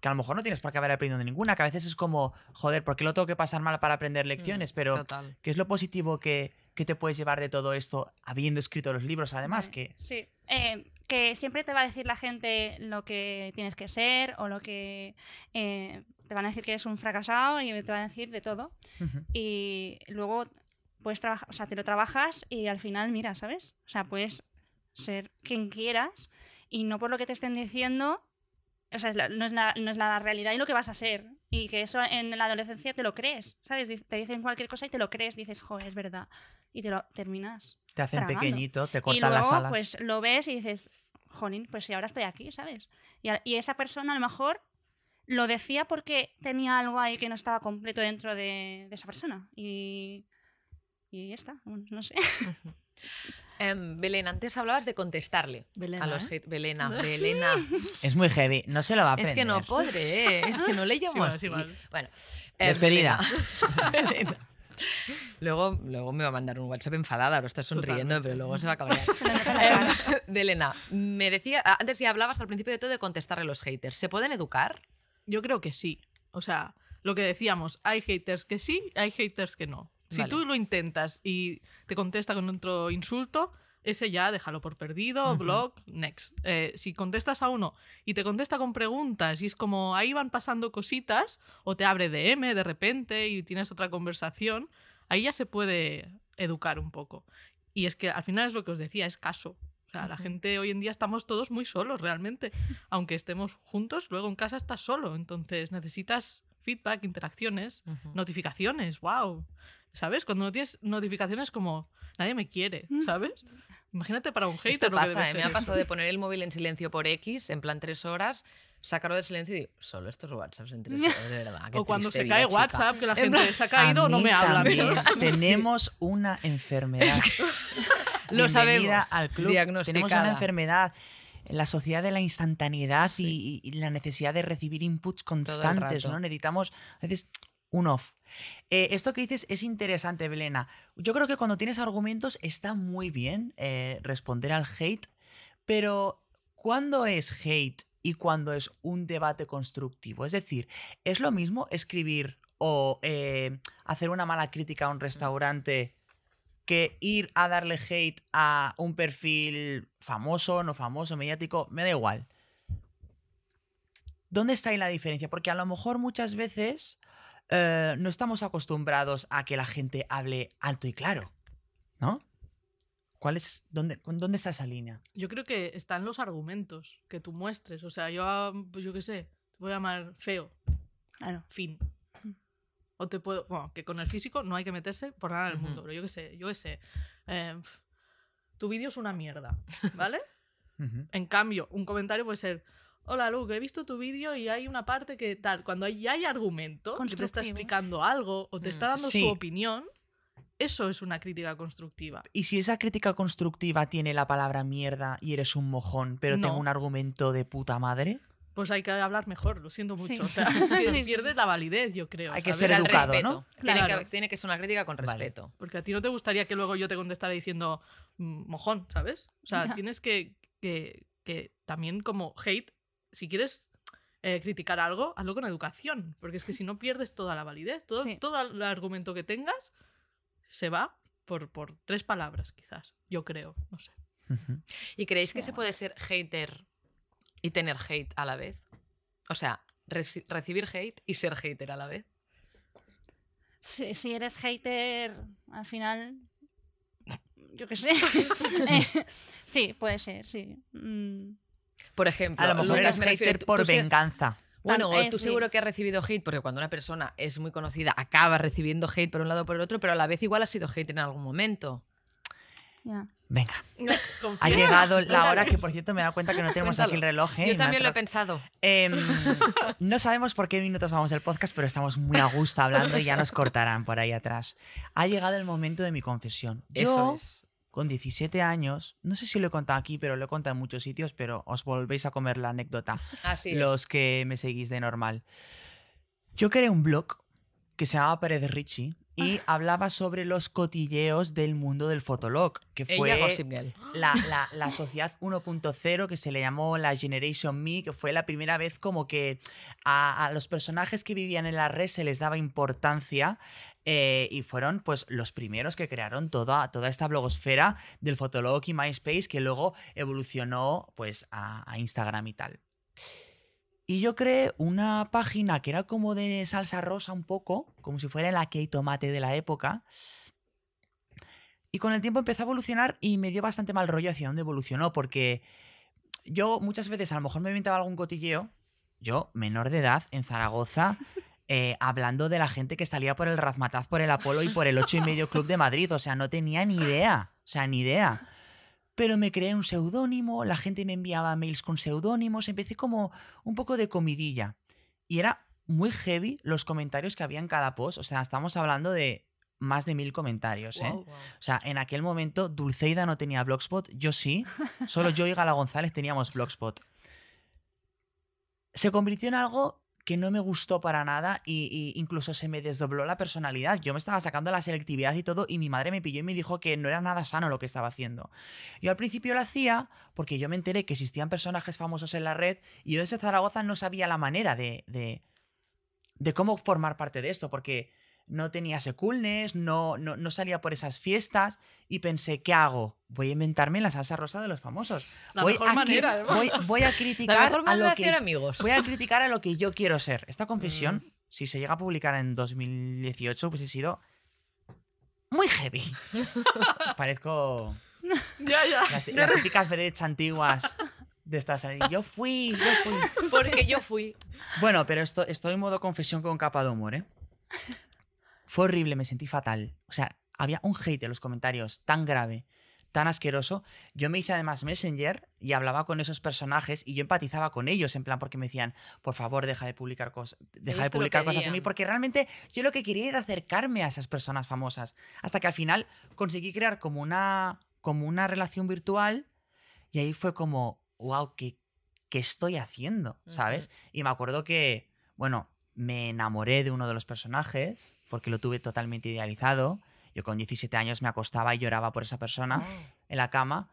Que a lo mejor no tienes por qué haber aprendido ninguna, que a veces es como, joder, ¿por qué lo tengo que pasar mal para aprender lecciones? Mm, Pero, Total. ¿qué es lo positivo que, que te puedes llevar de todo esto, habiendo escrito los libros? Además, que... Sí, eh, que siempre te va a decir la gente lo que tienes que ser o lo que... eh, te van a decir que eres un fracasado y te van a decir de todo. Y luego puedes trabajar, o sea, te lo trabajas y al final, mira, ¿sabes? O sea, puedes ser quien quieras y no por lo que te estén diciendo, o sea, no, es la, no es la realidad y lo que vas a ser. Y que eso en la adolescencia te lo crees, ¿sabes? Te dicen cualquier cosa y te lo crees, dices, joder, es verdad. Y te lo terminas. Te hacen tragando. pequeñito, te Y cortan luego, las alas. pues lo ves y dices, jolín, pues si ahora estoy aquí, ¿sabes? Y, a- y esa persona a lo mejor lo decía porque tenía algo ahí que no estaba completo dentro de, de esa persona. Y, y ya está, bueno, no sé. Em, Belén, antes hablabas de contestarle Belena, a los ¿eh? Belena, Belena. Es muy heavy, no se lo va a aprender. es que no podré, ¿eh? es que no le llamo Sí, vale, así. sí, vale. Bueno, em, Despedida. Belena. Belena. Luego, luego me va a mandar un WhatsApp enfadada, ahora está sonriendo, Totalmente. pero luego se va a cabrear. Em, Belena, me decía, antes ya hablabas al principio de todo de contestarle a los haters. ¿Se pueden educar? Yo creo que sí. O sea, lo que decíamos, hay haters que sí, hay haters que no. Si Vale. tú lo intentas y te contesta con otro insulto, ese ya déjalo por perdido, blog, next. Eh, si contestas a uno y te contesta con preguntas y es como ahí van pasando cositas, o te abre DM de repente y tienes otra conversación, ahí ya se puede educar un poco. Y es que al final es lo que os decía, es caso. O sea, la gente hoy en día estamos todos muy solos realmente. Aunque estemos juntos, luego en casa estás solo. Entonces necesitas feedback, interacciones, Ujú. notificaciones, wow. ¿Sabes? Cuando no tienes notificaciones como nadie me quiere, ¿sabes? Imagínate para un hater Esto lo que pasa, debe ¿eh? me ha pasado de poner el móvil en silencio por X, en plan tres horas, sacarlo del silencio y digo, solo estos WhatsApps en tres horas, de verdad. qué O cuando se vida, cae chica". WhatsApp, que la En gente plan, se ha caído, no me ¿sabes? Tenemos una enfermedad. Lo sabemos. al club. Tenemos una enfermedad. La sociedad de la instantaneidad y- y, y la necesidad de recibir inputs constantes. ¿no? Necesitamos a veces un off. Eh, esto que dices es interesante, Belena. Yo creo que cuando tienes argumentos está muy bien eh, responder al hate, pero ¿cuándo es hate y cuándo es un debate constructivo? Es decir, ¿es lo mismo escribir o eh, hacer una mala crítica a un restaurante que ir a darle hate a un perfil famoso, no famoso, mediático? Me da igual. ¿Dónde está ahí la diferencia? Porque a lo mejor muchas veces eh, no estamos acostumbrados a que la gente hable alto y claro, ¿no? ¿Cuál es, dónde, ¿Dónde está esa línea? Yo creo que están los argumentos que tú muestres. O sea, yo, yo qué sé, te voy a llamar feo, Claro. fin. O te puedo. Bueno, que con el físico no hay que meterse por nada del Ujú. mundo, pero yo qué sé, yo qué sé. eh, pf, tu vídeo es una mierda, ¿vale? En cambio, un comentario puede ser. Hola Luke, he visto tu vídeo y hay una parte que tal, cuando hay- ya hay argumento, que te está explicando algo o te Mm. está dando Sí. su opinión, eso es una crítica constructiva. Y si esa crítica constructiva tiene la palabra mierda y eres un mojón, pero No. tengo un argumento de puta madre, Pues hay que hablar mejor, lo siento Sí. mucho. O sea, es que pierdes la validez, yo creo. Hay que ¿sabes? ser Al educado, respeto. ¿no? Tiene, que, tiene que ser una crítica con Vale. respeto. Porque a ti no te gustaría que luego yo te contestara diciendo mm, mojón, ¿sabes? O sea, tienes que, que, que también como hate, si quieres eh, criticar algo, hazlo con educación. Porque es que si no pierdes toda la validez, todo, Sí. todo el argumento que tengas se va por, por tres palabras, quizás. Yo creo, no sé. ¿Y creéis que Sí, se bueno. puede ser hater y tener hate a la vez? O sea, reci- recibir hate y ser hater a la vez. Si, si eres hater, al final. Yo qué sé. Eh, sí, puede ser, sí. Mm, Por ejemplo, a lo mejor eres refiero, hater por venganza. Bueno, tú seguro que has recibido hate, porque cuando una persona es muy conocida acaba recibiendo hate por un lado o por el otro, pero a la vez igual ha sido hate en algún momento. Ya. Venga, ha llegado la hora que, por cierto, me he dado cuenta que no tenemos aquí el reloj. ¿eh? Yo también lo he pensado. Em, no sabemos por qué minutos vamos el podcast, pero estamos muy a gusto hablando y ya nos cortarán por ahí atrás. Ha llegado el momento de mi confesión. Yo, Eso es. con 17 años, no sé si lo he contado aquí, pero lo he contado en muchos sitios, pero os volvéis a comer la anécdota, Así es. los que me seguís de normal. Yo creé un blog que se llamaba Pérez Richie y Ah. hablaba sobre los cotilleos del mundo del fotolog, que fue la, la- la sociedad 1.0 que se le llamó la Generation Me, que fue la primera vez como que a, a los personajes que vivían en la red se les daba importancia eh, y fueron pues los primeros que crearon toda, toda esta blogosfera del Fotolog y MySpace que luego evolucionó pues a, a Instagram y tal. Y yo creé una página que era como de salsa rosa un poco, como si fuera la que tomate de la época. Y con el tiempo empezó a evolucionar y me dio bastante mal rollo hacia dónde evolucionó, porque yo muchas veces a lo mejor me inventaba algún cotilleo, yo, menor de edad, en Zaragoza, eh, hablando de la gente que salía por el Razmataz, por el Apolo y por el 8 y medio Club de Madrid. O sea, no tenía ni idea. O sea, ni idea. Pero me creé un seudónimo, la gente me enviaba mails con seudónimos, empecé como un poco de comidilla. Y era muy heavy los comentarios que había en cada post. O sea, estamos hablando de más de mil comentarios, ¿eh? O sea, en aquel momento Dulceida no tenía Blogspot, yo sí. Solo yo y Gala González teníamos Blogspot. Se convirtió en algo que no me gustó para nada y, incluso se me desdobló la personalidad. Yo me estaba sacando la selectividad y todo y mi madre me pilló y me dijo que no era nada sano lo que estaba haciendo. Yo al principio lo hacía porque yo me enteré que existían personajes famosos en la red y yo desde Zaragoza no sabía la manera de, de, de cómo formar parte de esto porque no tenía seculnes, no, no, no salía por esas fiestas y pensé, ¿qué hago? Voy a inventarme la salsa rosa de los famosos. La voy, mejor a, manera, además. voy, voy a criticar a lo que amigos. voy a criticar a lo que yo quiero ser. Esta confesión, Mm. si se llega a publicar en 2018, hubiese sido muy heavy. Parezco Ya, ya. las, las típicas vedettes antiguas De estas ahí, yo fui, yo fui. Porque yo fui. Bueno, pero esto, estoy en modo confesión con capa de humor, ¿eh? Fue horrible, me sentí fatal. O sea, había un hate en los comentarios tan grave, tan asqueroso. Yo me hice además Messenger y hablaba con esos personajes y yo empatizaba con ellos, en plan, porque me decían, por favor, deja de publicar cosas, deja de publicar cosas en mí, porque realmente yo lo que quería era acercarme a esas personas famosas. Hasta que al final conseguí crear como una, como una relación virtual y ahí fue como, wow, ¿qué, qué estoy haciendo? ¿Sabes? Y me acuerdo que, bueno, me enamoré de uno de los personajes porque lo tuve totalmente idealizado. Yo con 17 años me acostaba y lloraba por esa persona en la cama,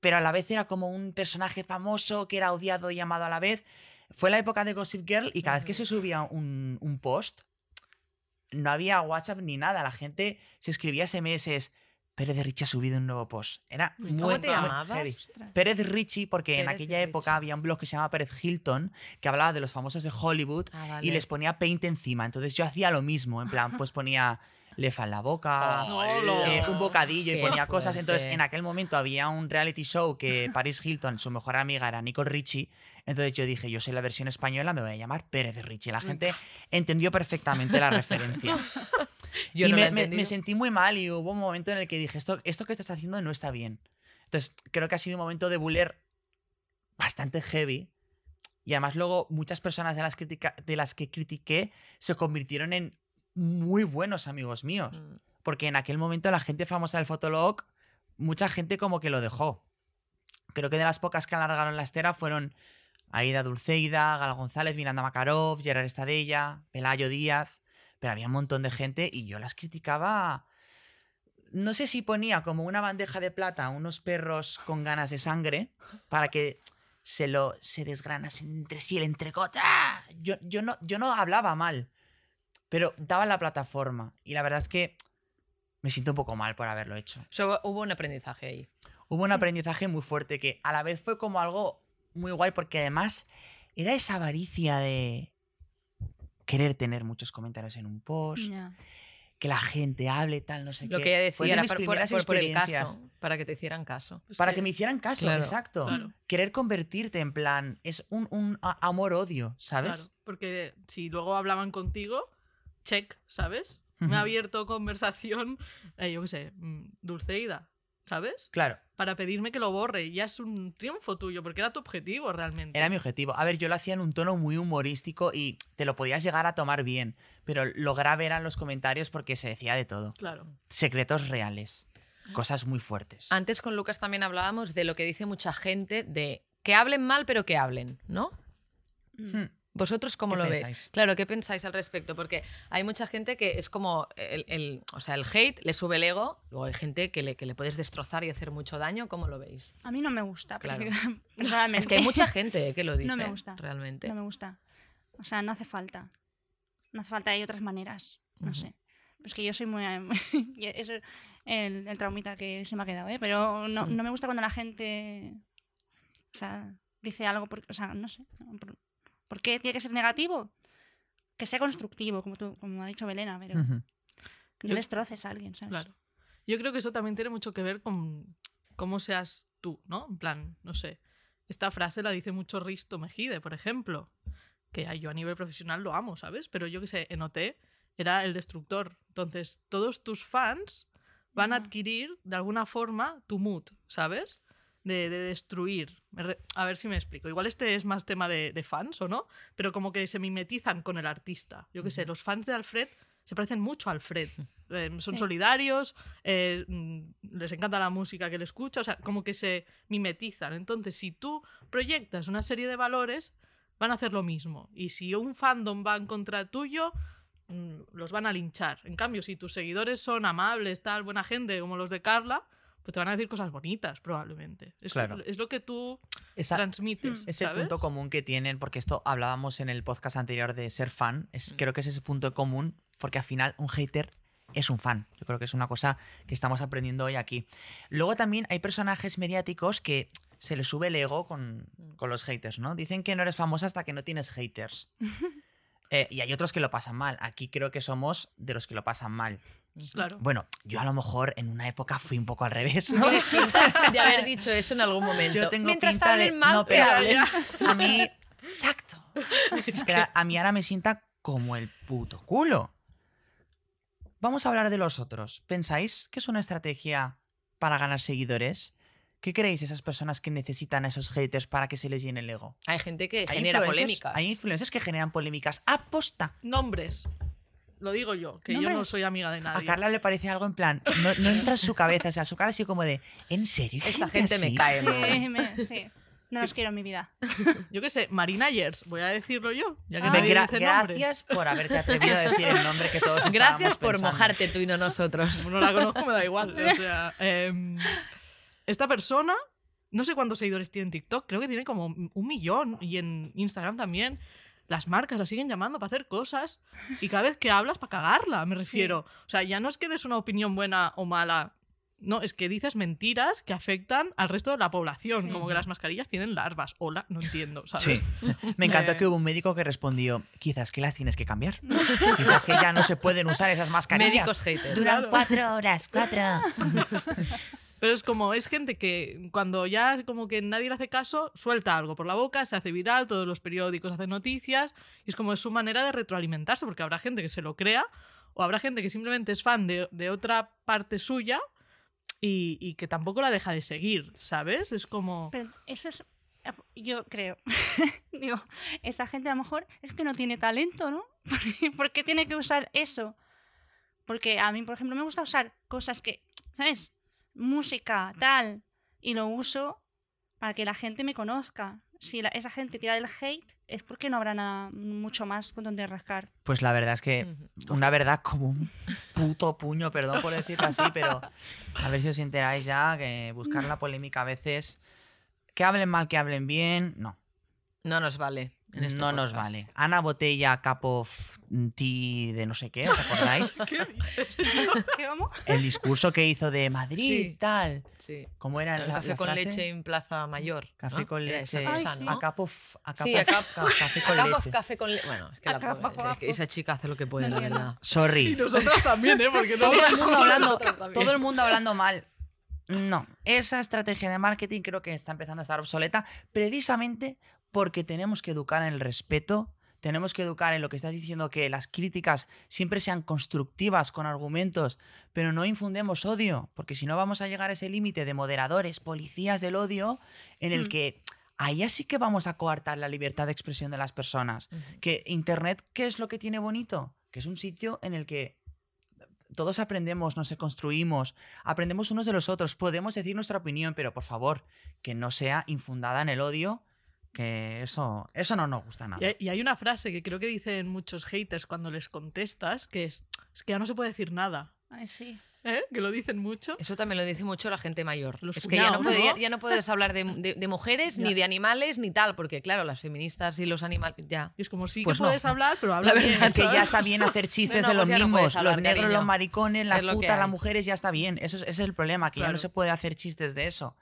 pero a la vez era como un personaje famoso que era odiado y amado a la vez. Fue la época de Gossip Girl y cada vez que se subía un, un post, no había WhatsApp ni nada. La gente se escribía SMS. Pérez de Ricci ha subido un nuevo post. Era ¿Cómo muy, te muy llamabas? Pérez Richie, porque en Pérez aquella Richie. época había un blog que se llamaba Pérez Hilton, que hablaba de los famosos de Hollywood Ah, vale. y les ponía paint encima. Entonces yo hacía lo mismo, en plan, pues ponía lefa en la boca, Hola. eh, un bocadillo y ponía cosas. Entonces fuerte. en aquel momento había un reality show que Paris Hilton, su mejor amiga era Nicole Richie. Entonces yo dije, yo soy la versión española, me voy a llamar Pérez Richie. La gente entendió perfectamente la referencia. Yo y no me, sentí muy mal y hubo un momento en el que dije, esto, esto que estás haciendo no está bien. Entonces, creo que ha sido un momento de buller bastante heavy. Y además luego muchas personas de las, critica- de las que critiqué se convirtieron en muy buenos amigos míos. Mm. Porque en aquel momento la gente famosa del Fotolog, mucha gente como que lo dejó. Creo que de las pocas que alargaron la estera fueron Aida Dulceida, Gal González, Miranda Makarov, Gerard Estadella, Pelayo Díaz. Pero había un montón de gente y yo las criticaba. No sé si ponía como una bandeja de plata a unos perros con ganas de sangre para que se lo se desgranasen entre sí el entrecot. ¡Ah! Yo, yo, no, yo no hablaba mal, pero daba la plataforma. Y la verdad es que me siento un poco mal por haberlo hecho. Hubo un aprendizaje ahí. Hubo un aprendizaje muy fuerte que a la vez fue como algo muy guay porque además era esa avaricia de querer tener muchos comentarios en un post, que la gente hable tal, no sé Lo qué. que ella Fue decía de era mis por, por- primeras por- por el experiencias. caso, para que te hicieran caso. Pues Para que me hicieran caso, Claro, exacto. claro. Querer convertirte en plan, es un, un amor-odio, ¿sabes? Claro, porque si luego hablaban contigo, check, ¿sabes? Me ha abierto conversación, eh, yo qué sé, mm, Dulceida, ¿sabes? Claro, Para pedirme que lo borre. y Ya es un triunfo tuyo, porque era tu objetivo realmente. era mi objetivo. A ver, yo lo hacía en un tono muy humorístico y te lo podías llegar a tomar bien, pero lo grave eran los comentarios porque se decía de todo. Claro. Secretos reales, cosas muy fuertes. Antes con Lucas también hablábamos de lo que dice mucha gente de que hablen mal, pero que hablen, ¿no? Hmm. ¿Vosotros cómo ¿Qué lo pensáis? veis? Claro, ¿qué pensáis al respecto? Porque hay mucha gente que es como el, el- o sea, el hate le sube el ego, luego hay gente que le, que le puedes destrozar y hacer mucho daño, ¿cómo lo veis? A mí no me gusta, Claro. personalmente. Es que hay mucha gente que lo dice. No me gusta. Realmente. No me gusta. O sea, no hace falta. No hace falta, hay otras maneras. No sé. Es que yo soy muy... Eso es el, el traumita que se me ha quedado, ¿eh? Pero no, Hmm. no me gusta cuando la gente... O sea, dice algo... Por, o sea, no sé. ¿Por, por qué tiene que ser negativo? Que sea constructivo, como, tú, como ha dicho Belena, pero Ujú. no Yo- destroces a alguien, ¿sabes? Claro. Yo creo que eso también tiene mucho que ver con cómo seas tú, ¿no? En plan, no sé. Esta frase la dice mucho Risto Mejide, por ejemplo. Que yo a nivel profesional lo amo, ¿sabes? Pero yo que sé, en OT era el destructor. Entonces, todos tus fans van a Ajá. adquirir de alguna forma tu mood, ¿sabes? De, de destruir. A ver si me explico. Igual este es más tema de, de fans o no, pero como que se mimetizan con el artista. Yo que sé, los fans de Alfred se parecen mucho a Alfred. Eh, son Sí. solidarios, eh, mm, les encanta la música que le escucha, o sea, como que se mimetizan. Entonces, si tú proyectas una serie de valores, van a hacer lo mismo. Y si un fandom va en contra tuyo, mm, los van a linchar. En cambio, si tus seguidores son amables, tal, buena gente, como los de Carla, pues te van a decir cosas bonitas, probablemente. Es, Claro. es lo que tú Esa- transmites. es el ¿sabes? punto común que tienen, porque esto hablábamos en el podcast anterior de ser fan. Es, Mm. Creo que es ese punto común, porque al final un hater es un fan. Yo creo que es una cosa que estamos aprendiendo hoy aquí. Luego también hay personajes mediáticos que se les sube el ego con, con los haters, ¿no? Dicen que no eres famosa hasta que no tienes haters. Eh, y hay otros que lo pasan mal. Aquí creo que somos de los que lo pasan mal. Claro. Bueno, yo a lo mejor en una época fui un poco al revés, ¿no? De haber dicho eso en algún momento. Yo tengo Mientras pinta de... mal, no, pero a mí... Exacto. Es que a mí ahora me sienta como el puto culo. Vamos a hablar de los otros. ¿Pensáis que es una estrategia para ganar seguidores? ¿Qué creéis de esas personas que necesitan a esos haters para que se les llene el ego? Hay gente que Hay genera polémicas. Hay influencers que generan polémicas. ¡Aposta! Nombres. Lo digo yo, que yo no ¿Nombres? soy amiga de A nadie. Carla le parece algo en plan. No, no entra en su cabeza. O sea, su cara así como de. ¿En serio? ¿Hay Esa gente me así?". cae mal. Sí, me- sí. No los quiero en mi vida. Yo qué sé, Marina Yers, voy a decirlo yo. Ya que Ah. Nadie gra- dice gracias por haberte atrevido a decir el nombre que todos estábamos Gracias por pensando. mojarte tú y no nosotros. Como no la conozco, me da igual. O sea, em, esta persona, no sé cuántos seguidores tiene en TikTok, creo que tiene como un millón. Y en Instagram también. Las marcas la siguen llamando para hacer cosas. Y cada vez que hablas, para cagarla, me refiero. O sea, ya no es que des una opinión buena o mala. No, es que dices mentiras que afectan al resto de la población. Sí. Como que las mascarillas tienen larvas. Hola, no entiendo, ¿sabes? Sí. Me encantó Eh. que hubo un médico que respondió: quizás que las tienes que cambiar. quizás que ya no se pueden usar esas mascarillas. Médicos haters. Duran Claro. cuatro horas, cuatro. Pero es como, es gente que cuando ya como que nadie le hace caso, suelta algo por la boca, se hace viral, todos los periódicos hacen noticias, y es como es su manera de retroalimentarse, porque habrá gente que se lo crea, o habrá gente que simplemente es fan de, de otra parte suya y, y que tampoco la deja de seguir, ¿sabes? Es como... Pero eso es. Yo creo. Digo, esa gente a lo mejor es que no tiene talento, ¿no? ¿Por qué, tiene que usar eso? Porque a mí, por ejemplo, me gusta usar cosas que, ¿sabes? Música, tal. Y lo uso para que la gente me conozca. Si la- esa gente tira del hate, es porque no habrá nada mucho más con donde rascar. Pues la verdad es que una verdad como un puto puño, perdón por decirlo así, pero a ver si os enteráis ya que buscar la polémica a veces, que hablen mal, que hablen bien, no, No nos vale. En este no nos vale. Ana Botella, Cup of Tea de no sé qué, ¿os acordáis? ¿Qué? ¿Qué vamos? El discurso que hizo de Madrid, Sí. tal. Sí. ¿Cómo era El la, café la con frase? leche en Plaza Mayor. Café ¿no? con leche. Ay, sí. ¿no? A cup of- a cup Sí, of- acá, ca- café con leche. café con leche. Bueno, es que, la pobre- es que esa chica hace lo que puede, No la entiendo. verdad. Y Sorry. nosotras también, ¿eh? Porque Todo el mundo hablando, todo el mundo hablando mal. No, esa estrategia de marketing creo que está empezando a estar obsoleta precisamente porque tenemos que educar en el respeto, tenemos que educar en lo que estás diciendo, que las críticas siempre sean constructivas con argumentos, pero no infundemos odio, porque si no vamos a llegar a ese límite de moderadores, policías del odio, en el Mm. que ahí sí que vamos a coartar la libertad de expresión de las personas. Que Internet, ¿qué es lo que tiene bonito? Que es un sitio en el que todos aprendemos, nos construimos, aprendemos unos de los otros, podemos decir nuestra opinión, pero por favor, que no sea infundada en el odio, que eso, eso no nos gusta nada. Y hay, una frase que creo que dicen muchos haters cuando les contestas, que es, es que ya no se puede decir nada. Ay, sí. ¿Eh? Que lo dicen mucho. Eso también lo dice mucho la gente mayor. Los es que ya no, cuñados, puede- ¿no? ya no puedes hablar de, de- de mujeres, Ya. ni de animales, ni tal, porque claro, las feministas y los animales, ya. Y es como, sí Pues que no. puedes hablar, pero habla La bien. Es que ya ¿sabes? está bien hacer chistes de los pues mismos, hablar, los negros, cariño. los maricones, que putas, las mujeres, ya está bien. Eso es, ese es el problema, que ya no se puede hacer chistes de eso.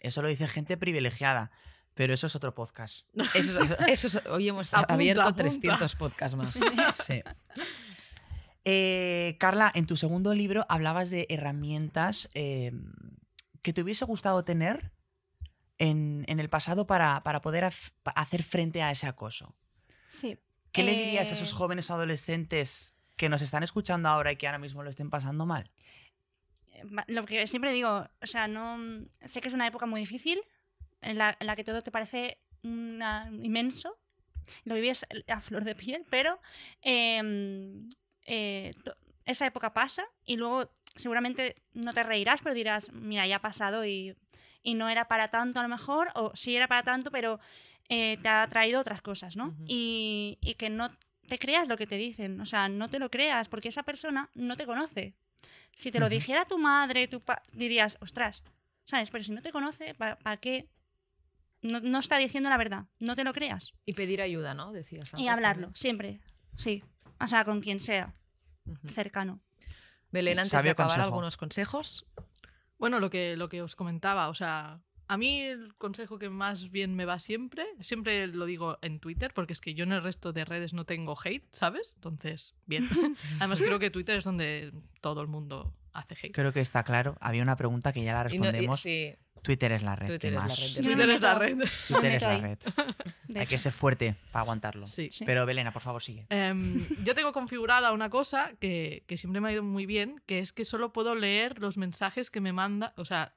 Eso lo dice gente privilegiada, pero eso es otro podcast. Eso, es- eso es- hoy hemos Apunta, abierto apunta. 300 podcasts más. Sí. Eh, Carla, en tu segundo libro hablabas de herramientas eh, que te hubiese gustado tener en, en el pasado para, para poder hacer frente a ese acoso. Sí. ¿Qué le dirías a esos Eh, jóvenes adolescentes que nos están escuchando ahora y que ahora mismo lo estén pasando mal? Eh, ma- Lo que siempre digo, o sea, no sé que es una época muy difícil en la, en la que todo te parece una- inmenso, lo vives a flor de piel, pero em, eh, esa época pasa y luego seguramente no te reirás, pero dirás, mira, ya ha pasado y, y no era para tanto a lo mejor, o sí era para tanto, pero eh, te ha traído otras cosas, ¿no? Y, y que no te creas lo que te dicen, o sea, no te lo creas, porque esa persona no te conoce. Si te lo dijera tu madre, pa- dirías, ostras, ¿sabes? Pero si no te conoce, ¿para qué? No, no está diciendo la verdad, no te lo creas. Y pedir ayuda, ¿no? Decías. y antes hablarlo, siempre, sí. O sea, con quien sea, cercano. Belén, Sí, antes de acabar, consejo. algunos consejos. Bueno, lo que, lo que os comentaba, o sea, a mí el consejo que más bien me va siempre, siempre lo digo en Twitter, porque es que yo en el resto de redes no tengo hate, ¿sabes? Entonces, bien. Además creo que Twitter es donde todo el mundo hace hate. Creo que está claro. Había una pregunta que ya la Y no- y- respondemos. sí, Twitter es la red. Twitter ¿qué es la más? red no me Twitter es la red. Twitter es la red. Hay que ser fuerte para aguantarlo. Sí. Pero Belena, por favor, sigue. Em, yo tengo configurada una cosa que, que siempre me ha ido muy bien, que es que solo puedo leer los mensajes que me manda, o sea,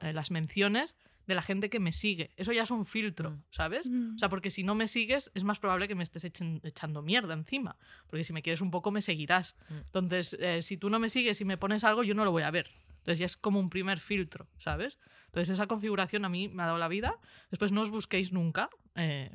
eh, las menciones de la gente que me sigue. Eso ya es un filtro, Mm. ¿sabes? Mm. O sea, porque si no me sigues, es más probable que me estés echen- echando mierda encima. Porque si me quieres un poco, me seguirás. Mm. Entonces, eh, si tú no me sigues y me pones algo, yo no lo voy a ver. Entonces ya es como un primer filtro, ¿sabes? Entonces esa configuración a mí me ha dado la vida. Después no os busquéis nunca, eh,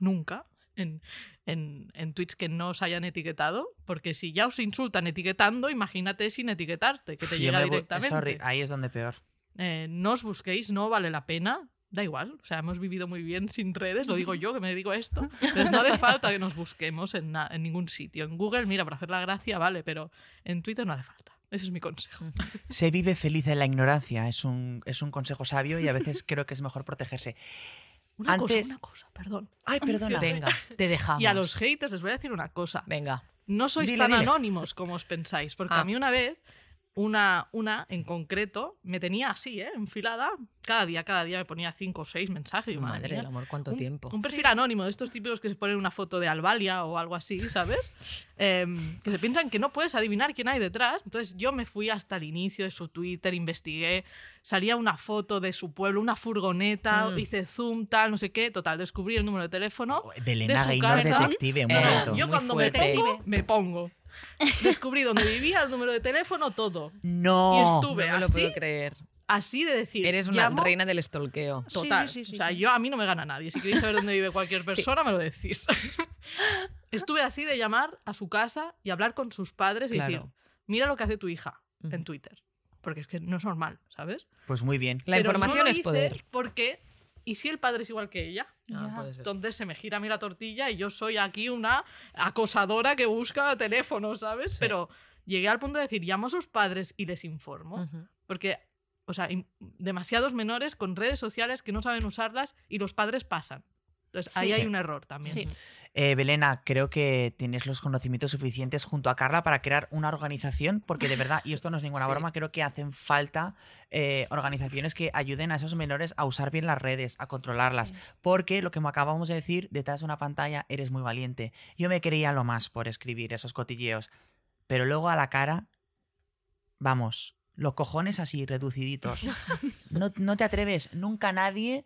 nunca, en, en, en tweets que no os hayan etiquetado, porque si ya os insultan etiquetando, imagínate sin etiquetarte, que te Yo llega directamente. sorry, ahí es donde peor. Eh, no os busquéis, no vale la pena. Da igual, o sea, hemos vivido muy bien sin redes, lo digo yo que me dedico a esto. Entonces no hace falta que nos busquemos en, en ningún sitio. En Google, mira, para hacer la gracia, vale, pero en Twitter no hace falta. Ese es mi consejo. Se vive feliz en la ignorancia. Es un, es un consejo sabio y a veces creo que es mejor protegerse. Una Antes- cosa, una cosa, perdón. Ay, perdona. Venga, te dejamos. Y a los haters les voy a decir una cosa. Venga. No sois Dile, tan dile. anónimos como os pensáis, porque Ah. a mí una vez, una, una en concreto, me tenía así, ¿eh? Enfilada. Cada día, cada día me ponía cinco o seis mensajes. Madre mía, del amor, cuánto un, tiempo. Un perfil anónimo de estos típicos que se ponen una foto de Albalia o algo así, ¿sabes? Em, que se piensan que no puedes adivinar quién hay detrás. Entonces yo me fui hasta el inicio de su Twitter, investigué, salía una foto de su pueblo, una furgoneta, Mm. hice zoom, tal, no sé qué. Total, descubrí el número de teléfono. Oh, Belena su casa. detective, un Eh, momento. Yo Muy cuando me fuerte. pongo, me pongo. Descubrí dónde vivía, el número de teléfono, todo. No. Y No estuve me lo así, puedo creer. así de decir. Eres una llamo, reina del estolqueo. Total. sí, sí, sí, o sea, sí. yo a mí no me gana nadie. Si queréis saber dónde vive cualquier persona, me lo decís. Estuve así de llamar a su casa y hablar con sus padres y decir, Claro. mira lo que hace tu hija en. Twitter. Porque es que no es normal, ¿sabes? Pues muy bien. La Pero no información lo es hice poder. Porque, ¿y si el padre es igual que ella? Ah, Ya. puede ser. Entonces se me gira a mí la tortilla y yo soy aquí una acosadora que busca teléfono, ¿sabes? Sí. Pero llegué al punto de decir, llamo a sus padres y les informo. Porque, o sea, demasiados menores con redes sociales que no saben usarlas y los padres pasan. Entonces Sí, ahí hay sí. un error también. Sí. Eh, Belena, creo que tienes los conocimientos suficientes junto a Carla para crear una organización, porque de verdad, y esto no es ninguna Sí. broma, creo que hacen falta eh, organizaciones que ayuden a esos menores a usar bien las redes, a controlarlas. Sí. Porque lo que me acabamos de decir, detrás de una pantalla eres muy valiente. Yo me creía lo más por escribir esos cotilleos, pero luego a la cara, vamos, los cojones así reduciditos. No, no te atreves, nunca nadie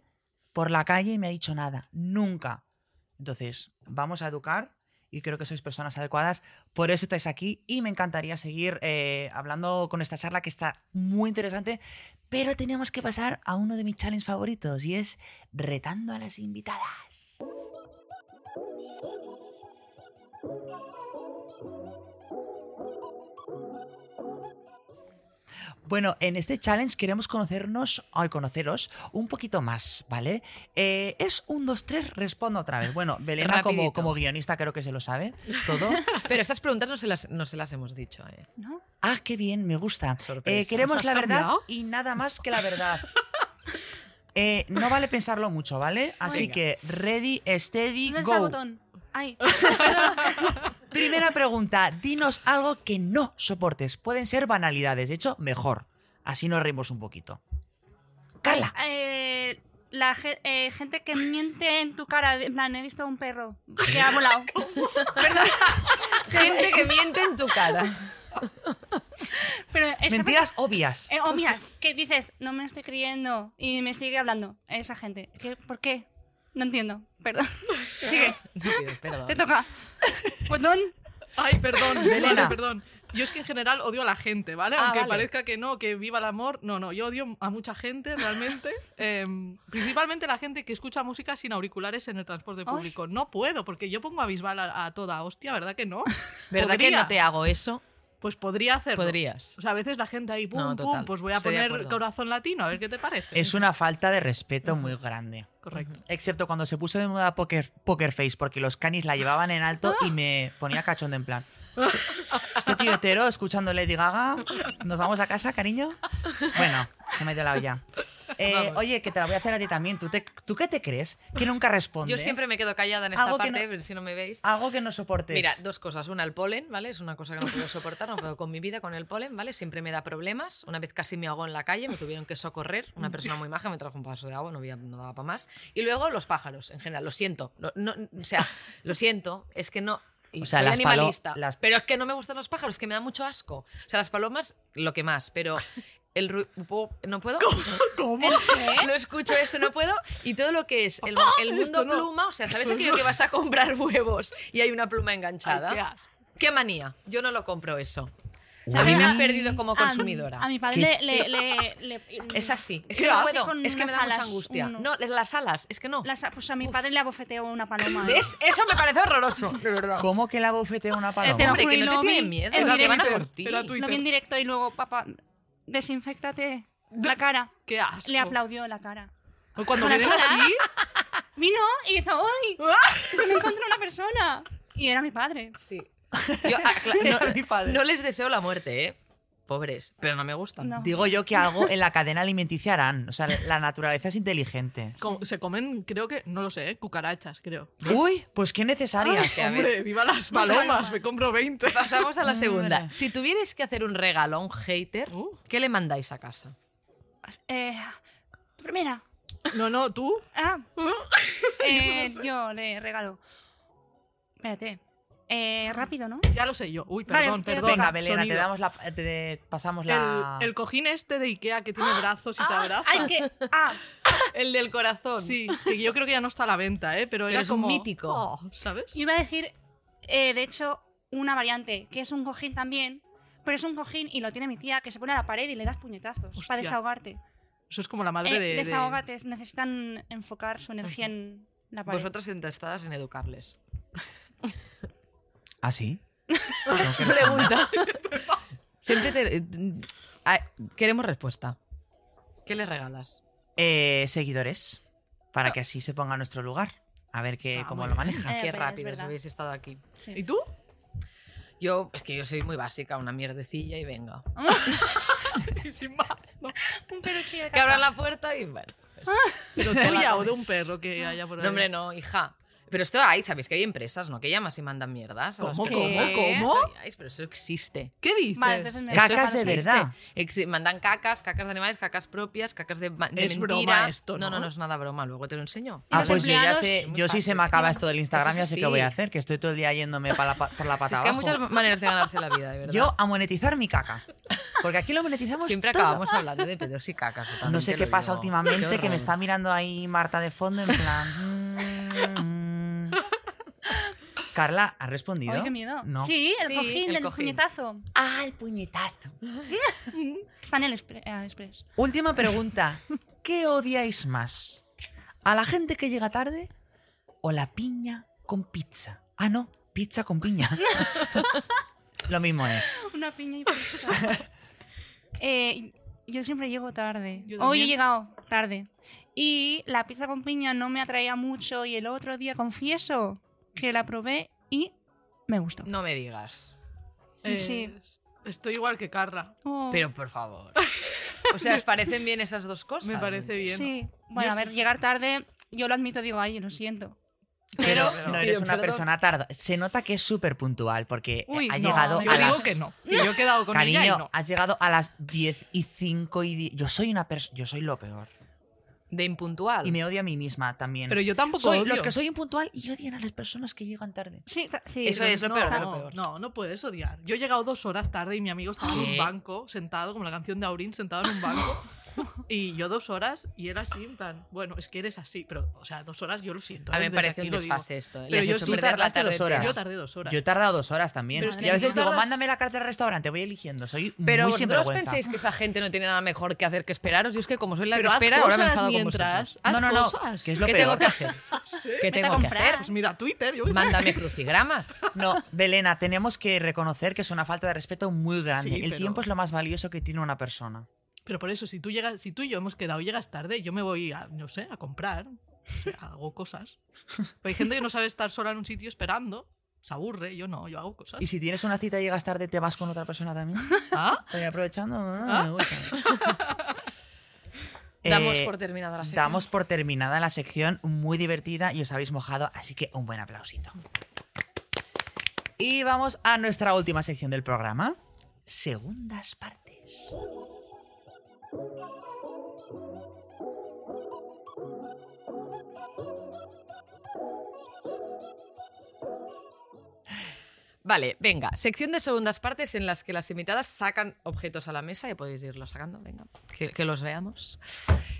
por la calle me ha dicho nada, nunca. Entonces, vamos a educar y creo que sois personas adecuadas. Por eso estáis aquí y me encantaría seguir eh, hablando con esta charla que está muy interesante, pero tenemos que pasar a uno de mis challenges favoritos y es retando a las invitadas. Bueno, en este challenge queremos conocernos, ay, conoceros un poquito más, ¿vale? Eh, es un, dos, tres, respondo otra vez. Bueno, Belena como, como guionista creo que se lo sabe todo. Pero estas preguntas no se las, no se las hemos dicho. ¿eh? ¿No? Ah, qué bien, me gusta. Sorpresa. Eh, queremos ¿Nos has la verdad cambiado? y nada más que la verdad. Eh, no vale pensarlo mucho, ¿vale? Así Venga. que ready, steady, ¿Dónde está el go. botón? Ay, Primera pregunta, dinos algo que no soportes. Pueden ser banalidades, de hecho, mejor. Así nos reímos un poquito. Carla. eh, la ge- eh, gente que miente en tu cara, en plan, he visto un perro que ha volado. Gente que miente en tu cara. Pero esa Mentiras obvias. eh, obvias, que dices, no me lo estoy creyendo y me sigue hablando. Esa gente. ¿Qué- ¿Por qué? No entiendo. Perdón. Sigue. No pides perdón. Te toca. Botón. Ay, perdón, Belena. vale, perdón. Yo es que en general odio a la gente, ¿vale? Ah, Aunque vale. parezca que no, que viva el amor. No, no, yo odio a mucha gente realmente. Em, principalmente la gente que escucha música sin auriculares en el transporte público. No puedo, porque yo pongo a Bisbal a, a toda hostia, ¿verdad que no? ¿Verdad que no te hago eso? Pues podría hacerlo. Podrías. O sea, a veces la gente ahí, pum, No, pum, pues voy a Estoy poner corazón latino, a ver qué te parece. Es una falta de respeto muy grande. Correcto. Excepto cuando se puso de moda Poker, poker Face, porque los canis la llevaban en alto y me ponía cachondo en plan. Este tío hetero escuchando Lady Gaga. ¿Nos vamos a casa, cariño? Bueno, se me ha ido la olla. Eh, oye, que te la voy a hacer a ti también. ¿Tú, te- ¿Tú qué te crees? Que nunca respondes. Yo siempre me quedo callada en esta parte, no- si no me veis. Algo que no soportes. Mira, dos cosas. Una, el polen, ¿vale? Es una cosa que no puedo soportar, no puedo con mi vida con el polen, ¿vale? Siempre me da problemas. Una vez casi me ahogó en la calle, me tuvieron que socorrer. Una persona muy maja me trajo un vaso de agua, no, había, no daba para más. Y luego los pájaros, en general, lo siento. No, no- o sea, lo siento, es que no. Y O sea, soy las animalista. las- Pero es que no me gustan los pájaros, que me da mucho asco. O sea, las palomas, lo que más, pero el ¿No puedo? ¿Cómo? ¿El qué? No escucho eso, no puedo. Y todo lo que es el, el mundo no. pluma, o sea, ¿sabes aquello que vas a comprar huevos y hay una pluma enganchada? Ay, qué asco. ¿Qué manía? Yo no lo compro eso. A mí me has perdido como consumidora. A, mi padre le, le, le- le- Es así. Es ¿Qué que no hace puedo. con Es que me da mucha angustia. uno? No, las alas. Es que no. las- pues a mi padre le abofeteó una paloma. ¿eh? ¿Ves? Eso me parece horroroso. De verdad. ¿Cómo que la bofetea una paloma? te lo Hombre, que no lo te tienen miedo. no, que van a por ti. Lo vi en directo y luego, papá, desinfectate la cara. Qué asco. Le aplaudió la cara. O Cuando ¿Con vienen así, Vino y hizo ¡Uy! Que me encontré una persona. Y era mi padre. Sí. Yo, ah, cla- Era no, mi padre. no les deseo la muerte, ¿eh? Pobres. Pero no me gustan. No. Digo yo que algo en la cadena alimenticia harán. O sea, la naturaleza es inteligente. se comen, creo que, no lo sé, ¿eh? cucarachas, creo. Uy, pues qué necesarias. que a ver. Hombre, viva las palomas, me compro 20. Pasamos a la segunda. Si tuvierais que hacer un regalo a un hater, Uh, ¿qué le mandáis a casa? Eh, primera. no, no, tú. Ah, eh, yo le regalo. Espérate. Eh, rápido, ¿no? Ya lo sé yo. Uy, perdón, perdón. Venga, Belena, te damos la, te pasamos El, la. el cojín este de Ikea que tiene brazos y te abraza. Hay que. Ah, El del corazón. Sí, que yo creo que ya no está a la venta, ¿eh? Pero, Pero era es un mítico. Oh, ¿Sabes? yo iba a decir, eh, de hecho, una variante, que es un cojín también, pero es un cojín y lo tiene mi tía, que se pone a la pared y le das puñetazos Hostia. para desahogarte. Eso es como la madre Eh, de, de- desahógate, necesitan enfocar su energía en la pared. Vosotras intestadas en educarles. ¿Ah, sí? Pregunta. Siempre te... Ah, Queremos respuesta. ¿Qué le regalas? Eh, seguidores. Para que así se ponga a nuestro lugar. A ver qué, Ah, cómo muy lo bien. maneja. Eh, Qué es rápido verdad. habéis estado aquí. Sí. ¿Y tú? Yo, es que yo soy muy básica, una mierdecilla y venga. Y sin más, ¿no? Un peluche de Que abran la puerta y bueno. ¿Pero Te la tuya o de un perro que haya por ahí? No, hombre, no, hija. Pero esto hay, ¿sabéis que hay empresas, no? Que llamas y mandan mierdas. a las ¿Cómo, cómo, cómo? No sabíais, Pero eso existe. ¿Qué dices? Vale, entonces Cacas de existe. verdad. Exi- mandan cacas, cacas de animales, cacas propias, cacas de, ma- de Es mentira. broma esto, No, no, ¿no? no es nada broma. Luego te lo enseño. ¿Y Ah, los pues yo ya empleados? sé, muy yo sí se fácil. me acaba esto del Instagram, Eso ya sé sí. qué voy a hacer, que estoy todo el día yéndome pa la pa- por la Si pata es que hay abajo. muchas maneras de ganarse la vida, de verdad. Yo a monetizar mi caca. Porque aquí lo monetizamos Siempre todo. acabamos hablando de pedos y cacas. No sé qué lo pasa digo. últimamente, Qué que me está mirando ahí Marta de fondo en plan... mm. Carla, ¿has respondido? Ay, qué miedo. No. Sí, el Sí, cojín el cojín. puñetazo. Ah, el puñetazo. Está en el expre- eh, Express. Última pregunta. ¿Qué odiáis más? ¿A la gente que llega tarde o la piña con pizza? Ah, no, pizza con piña. Lo mismo es. Una piña y pizza. Eh, yo siempre llego tarde. Yo Hoy he también. llegado tarde. Y la pizza con piña no me atraía mucho y el otro día confieso que la probé y me gustó. No me digas. Sí. Es- Estoy igual que Carla. Oh, Pero por favor. O sea, ¿os parecen bien esas dos cosas? Me parece bien. Sí. Bueno, Yo a ver, sí. llegar tarde, yo lo admito, digo, ay, lo siento. Pero Pero- no eres pido una perdón. persona tarda. Se nota que es súper puntual porque Uy, ha no, llegado Yo a digo las... que no. Que yo he quedado con ella y Cariño, no. has llegado a las 10 y 5 y 10. Yo soy una persona... Yo soy lo peor. De impuntual. Y me odio a mí misma también. Pero yo tampoco soy odio. los que soy impuntual y odian a las personas que llegan tarde. Sí, sí. Eso es lo no, peor no, lo peor. No, no puedes odiar. Yo he llegado dos horas tarde y mi amigo estaba en ¿Qué? un banco, sentado, como la canción de Aurín, sentado en un banco. Y yo dos horas y él así, en plan, bueno, es que eres así, pero, o sea, dos horas yo lo siento. A mí ¿eh? me Desde parece un digo. desfase esto. ¿eh? Pero Le has yo hecho sí perder la tardaste tarde dos horas. Yo tardé dos horas. Yo he tardado dos horas también. Pero es y que a veces tú digo, tardas- mándame la carta del restaurante, voy eligiendo. Soy Pero muy vosotros sinvergüenza. pensáis que esa gente no tiene nada mejor que hacer que esperaros. Yo es que como soy la Pero que espera, ahora me cosas enfado con mientras. vosotros. haz No, no, no. cosas. Que es lo ¿Qué peor. tengo que hacer? Sí. ¿Qué tengo que hacer? Pues mira, Twitter, yo qué. Mándame crucigramas. No, Belena, tenemos que reconocer que es una falta de respeto muy grande. El tiempo es lo más valioso que tiene una persona. Pero por eso, si tú llegas, si tú y yo hemos quedado y llegas tarde, yo me voy a, no sé, a comprar. O sea, hago cosas. Pero hay gente que no sabe estar sola en un sitio esperando. Se aburre, yo no, yo hago cosas. Y si tienes una cita y llegas tarde, ¿te vas con otra persona también? ¿Ah? Estoy aprovechando. Ah, ¿Ah? me gusta. Damos Eh, por terminada la sección. Damos por terminada la sección, muy divertida y os habéis mojado, así que un buen aplausito. Y vamos a nuestra última sección del programa, segundas partes. Vale, venga, sección de segundas partes en las que las invitadas sacan objetos a la mesa y podéis irlos sacando, venga, que, que los veamos.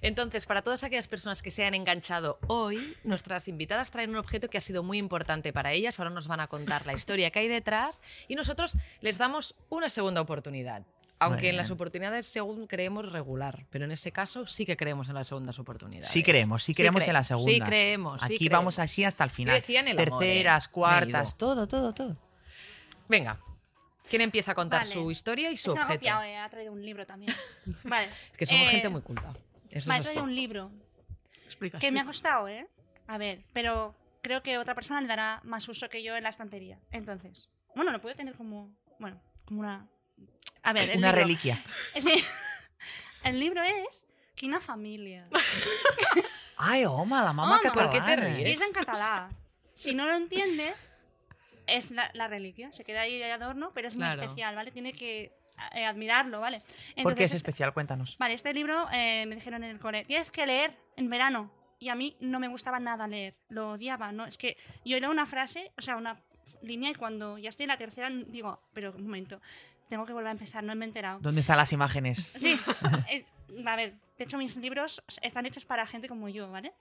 Entonces, para todas aquellas personas que se han enganchado hoy, nuestras invitadas traen un objeto que ha sido muy importante para ellas, ahora nos van a contar la historia que hay detrás y nosotros les damos una segunda oportunidad. Aunque en las oportunidades, según creemos, regular. Pero en ese caso sí que creemos en las segundas oportunidades. Sí creemos, sí creemos en cre- las segundas. Sí creemos. sí Aquí vamos creemos. así hasta el final. decía en el amor, ¿eh? Terceras, cuartas, todo, todo, todo. Venga. ¿Quién empieza a contar Vale. su historia y su que me ha objeto? copiado, eh, ha traído un libro también. Vale. Que somos Eh, gente muy culta. Eso Me ha es así. traído un libro Explica. que me ha explica. costado, ¿eh? A ver, pero creo que otra persona le dará más uso que yo en la estantería. Entonces, bueno, lo puede tener como, bueno, como una... A ver, el Una libro. reliquia. Es que el libro es Quina Familia. Ay, home, la mamá Home, ¿por qué te ríes? Es en catalán. Si no lo entiende, es la, la reliquia. Se queda ahí de adorno, pero es Claro. muy especial, ¿vale? Tiene que eh, admirarlo, ¿vale? ¿Por qué Entonces, es especial? Cuéntanos. Vale, este libro eh, me dijeron en el cole, tienes que leer en verano. Y a mí no me gustaba nada leer, lo odiaba, ¿no? Es que yo leo una frase, o sea, una línea y cuando ya estoy en la tercera digo, pero un momento, tengo que volver a empezar, no me he enterado. ¿Dónde están las imágenes? Sí, eh, a ver, de hecho mis libros están hechos para gente como yo, ¿vale?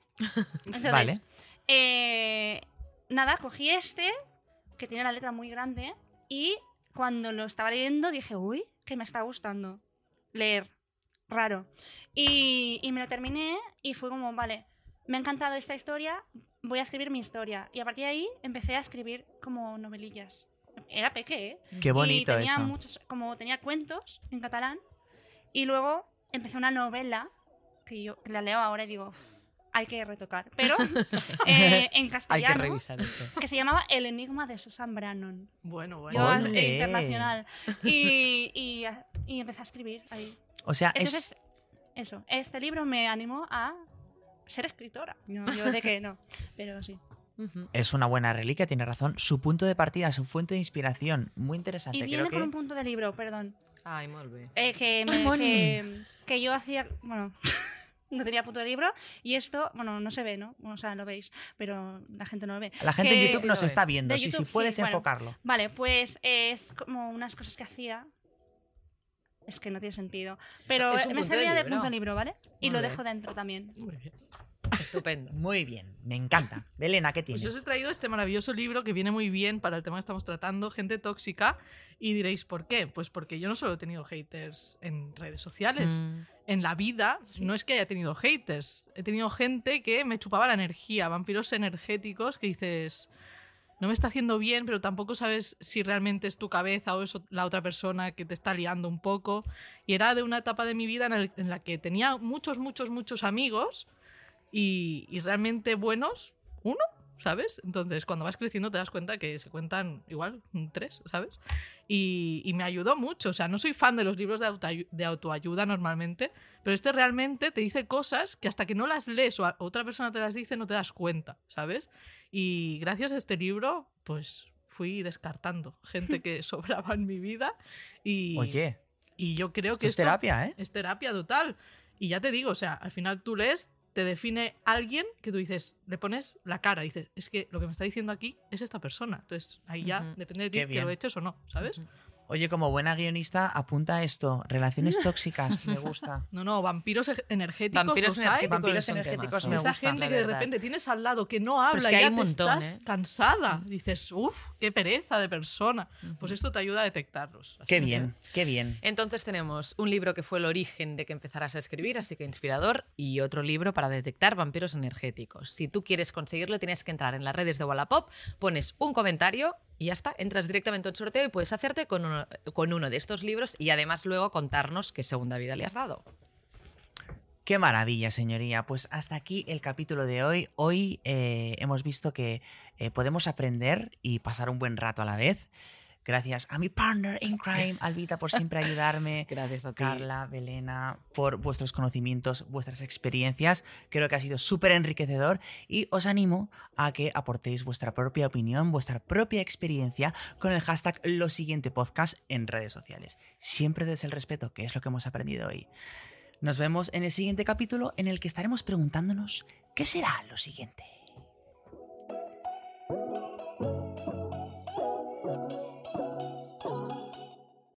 Entonces, Vale. eh, nada, cogí este, que tiene la letra muy grande, y cuando lo estaba leyendo dije, uy, que me está gustando leer. Raro. Y, y me lo terminé y fue como, vale, me ha encantado esta historia, voy a escribir mi historia. Y a partir de ahí empecé a escribir como novelillas. Era peque, ¿eh? Qué bonito y tenía eso. muchos, como tenía cuentos en catalán. Y luego empecé una novela que yo que la leo ahora y digo, "Uf, hay que retocar. Pero eh, en Hay que castellano, revisar eso. que se llamaba El enigma de Susan Brannon. Bueno, bueno. Yo eh, internacional. Y, y, y empecé a escribir ahí. O sea, es, Entonces, eso, este libro me animó a ser escritora. No, yo de que no, pero sí. Es una buena reliquia, tiene razón. Su punto de partida, su fuente de inspiración, muy interesante. Y Creo viene que... por un punto de libro, perdón. Ay, muy bien. Eh, que, me- que, que yo hacía, bueno, no tenía punto de libro y esto, bueno, no se ve, ¿no? O sea, lo veis, pero la gente no lo ve. La gente que- de YouTube Sí, nos está viendo, sí, YouTube, sí, puedes sí, bueno. enfocarlo. Vale, pues es como unas cosas que hacía. Es que no tiene sentido. Pero Es un me punto de servía de libro. punto de libro, ¿vale? Y Muy lo bien. dejo dentro también. Muy bien. Estupendo. Muy bien, me encanta. Belena, ¿qué Pues tienes? yo os he traído este maravilloso libro que viene muy bien para el tema que estamos tratando, gente tóxica. Y diréis, ¿por qué? Pues porque yo no solo he tenido haters en redes sociales. Mm. En la vida no es que haya tenido haters. He tenido gente que me chupaba la energía, vampiros energéticos que dices, no me está haciendo bien, pero tampoco sabes si realmente es tu cabeza o es la otra persona que te está liando un poco. Y era de una etapa de mi vida en, el- en la que tenía muchos, muchos, muchos amigos y, y realmente buenos, uno, ¿sabes? Entonces, cuando vas creciendo te das cuenta que se cuentan igual tres, ¿sabes? Y, y me ayudó mucho. O sea, no soy fan de los libros de, autoayu- de autoayuda normalmente, pero este realmente te dice cosas que hasta que no las lees o a- otra persona te las dice no te das cuenta, ¿sabes? Y gracias a este libro, pues fui descartando gente que sobraba en mi vida y, Oye, y yo creo esto que es esto terapia, ¿eh? es terapia total. Y ya te digo, o sea, al final tú lees, te define alguien que tú dices, le pones la cara, dices, es que lo que me está diciendo aquí es esta persona. Entonces ahí ya depende de ti que lo eches o no, ¿sabes? Oye, como buena guionista, apunta esto. Relaciones tóxicas, me gusta. No, no, vampiros e- energéticos. Vampiros energéticos Vampiros son energéticos me Esa gusta, gente la que de repente tienes al lado que no habla es que y ya un te montón, estás ¿eh? cansada. Dices, uff, qué pereza de persona. Pues esto te ayuda a detectarlos. Así Qué que- bien, qué bien. Entonces tenemos un libro que fue el origen de que empezaras a escribir, así que inspirador, y otro libro para detectar vampiros energéticos. Si tú quieres conseguirlo, tienes que entrar en las redes de Wallapop, pones un comentario y ya está, entras directamente al sorteo y puedes hacerte con uno, con uno de estos libros y además luego contarnos qué segunda vida le has dado. Qué maravilla, señoría. Pues hasta aquí el capítulo de hoy. Hoy eh, hemos visto que eh, podemos aprender y pasar un buen rato a la vez. Gracias a mi partner in crime, Albita, por siempre ayudarme. Gracias a ti. Carla, Belena, por vuestros conocimientos, vuestras experiencias. Creo que ha sido súper enriquecedor y os animo a que aportéis vuestra propia opinión, vuestra propia experiencia con el hashtag lo siguiente podcast en redes sociales. Siempre desde el respeto, que es lo que hemos aprendido hoy. Nos vemos en el siguiente capítulo en el que estaremos preguntándonos qué será lo siguiente.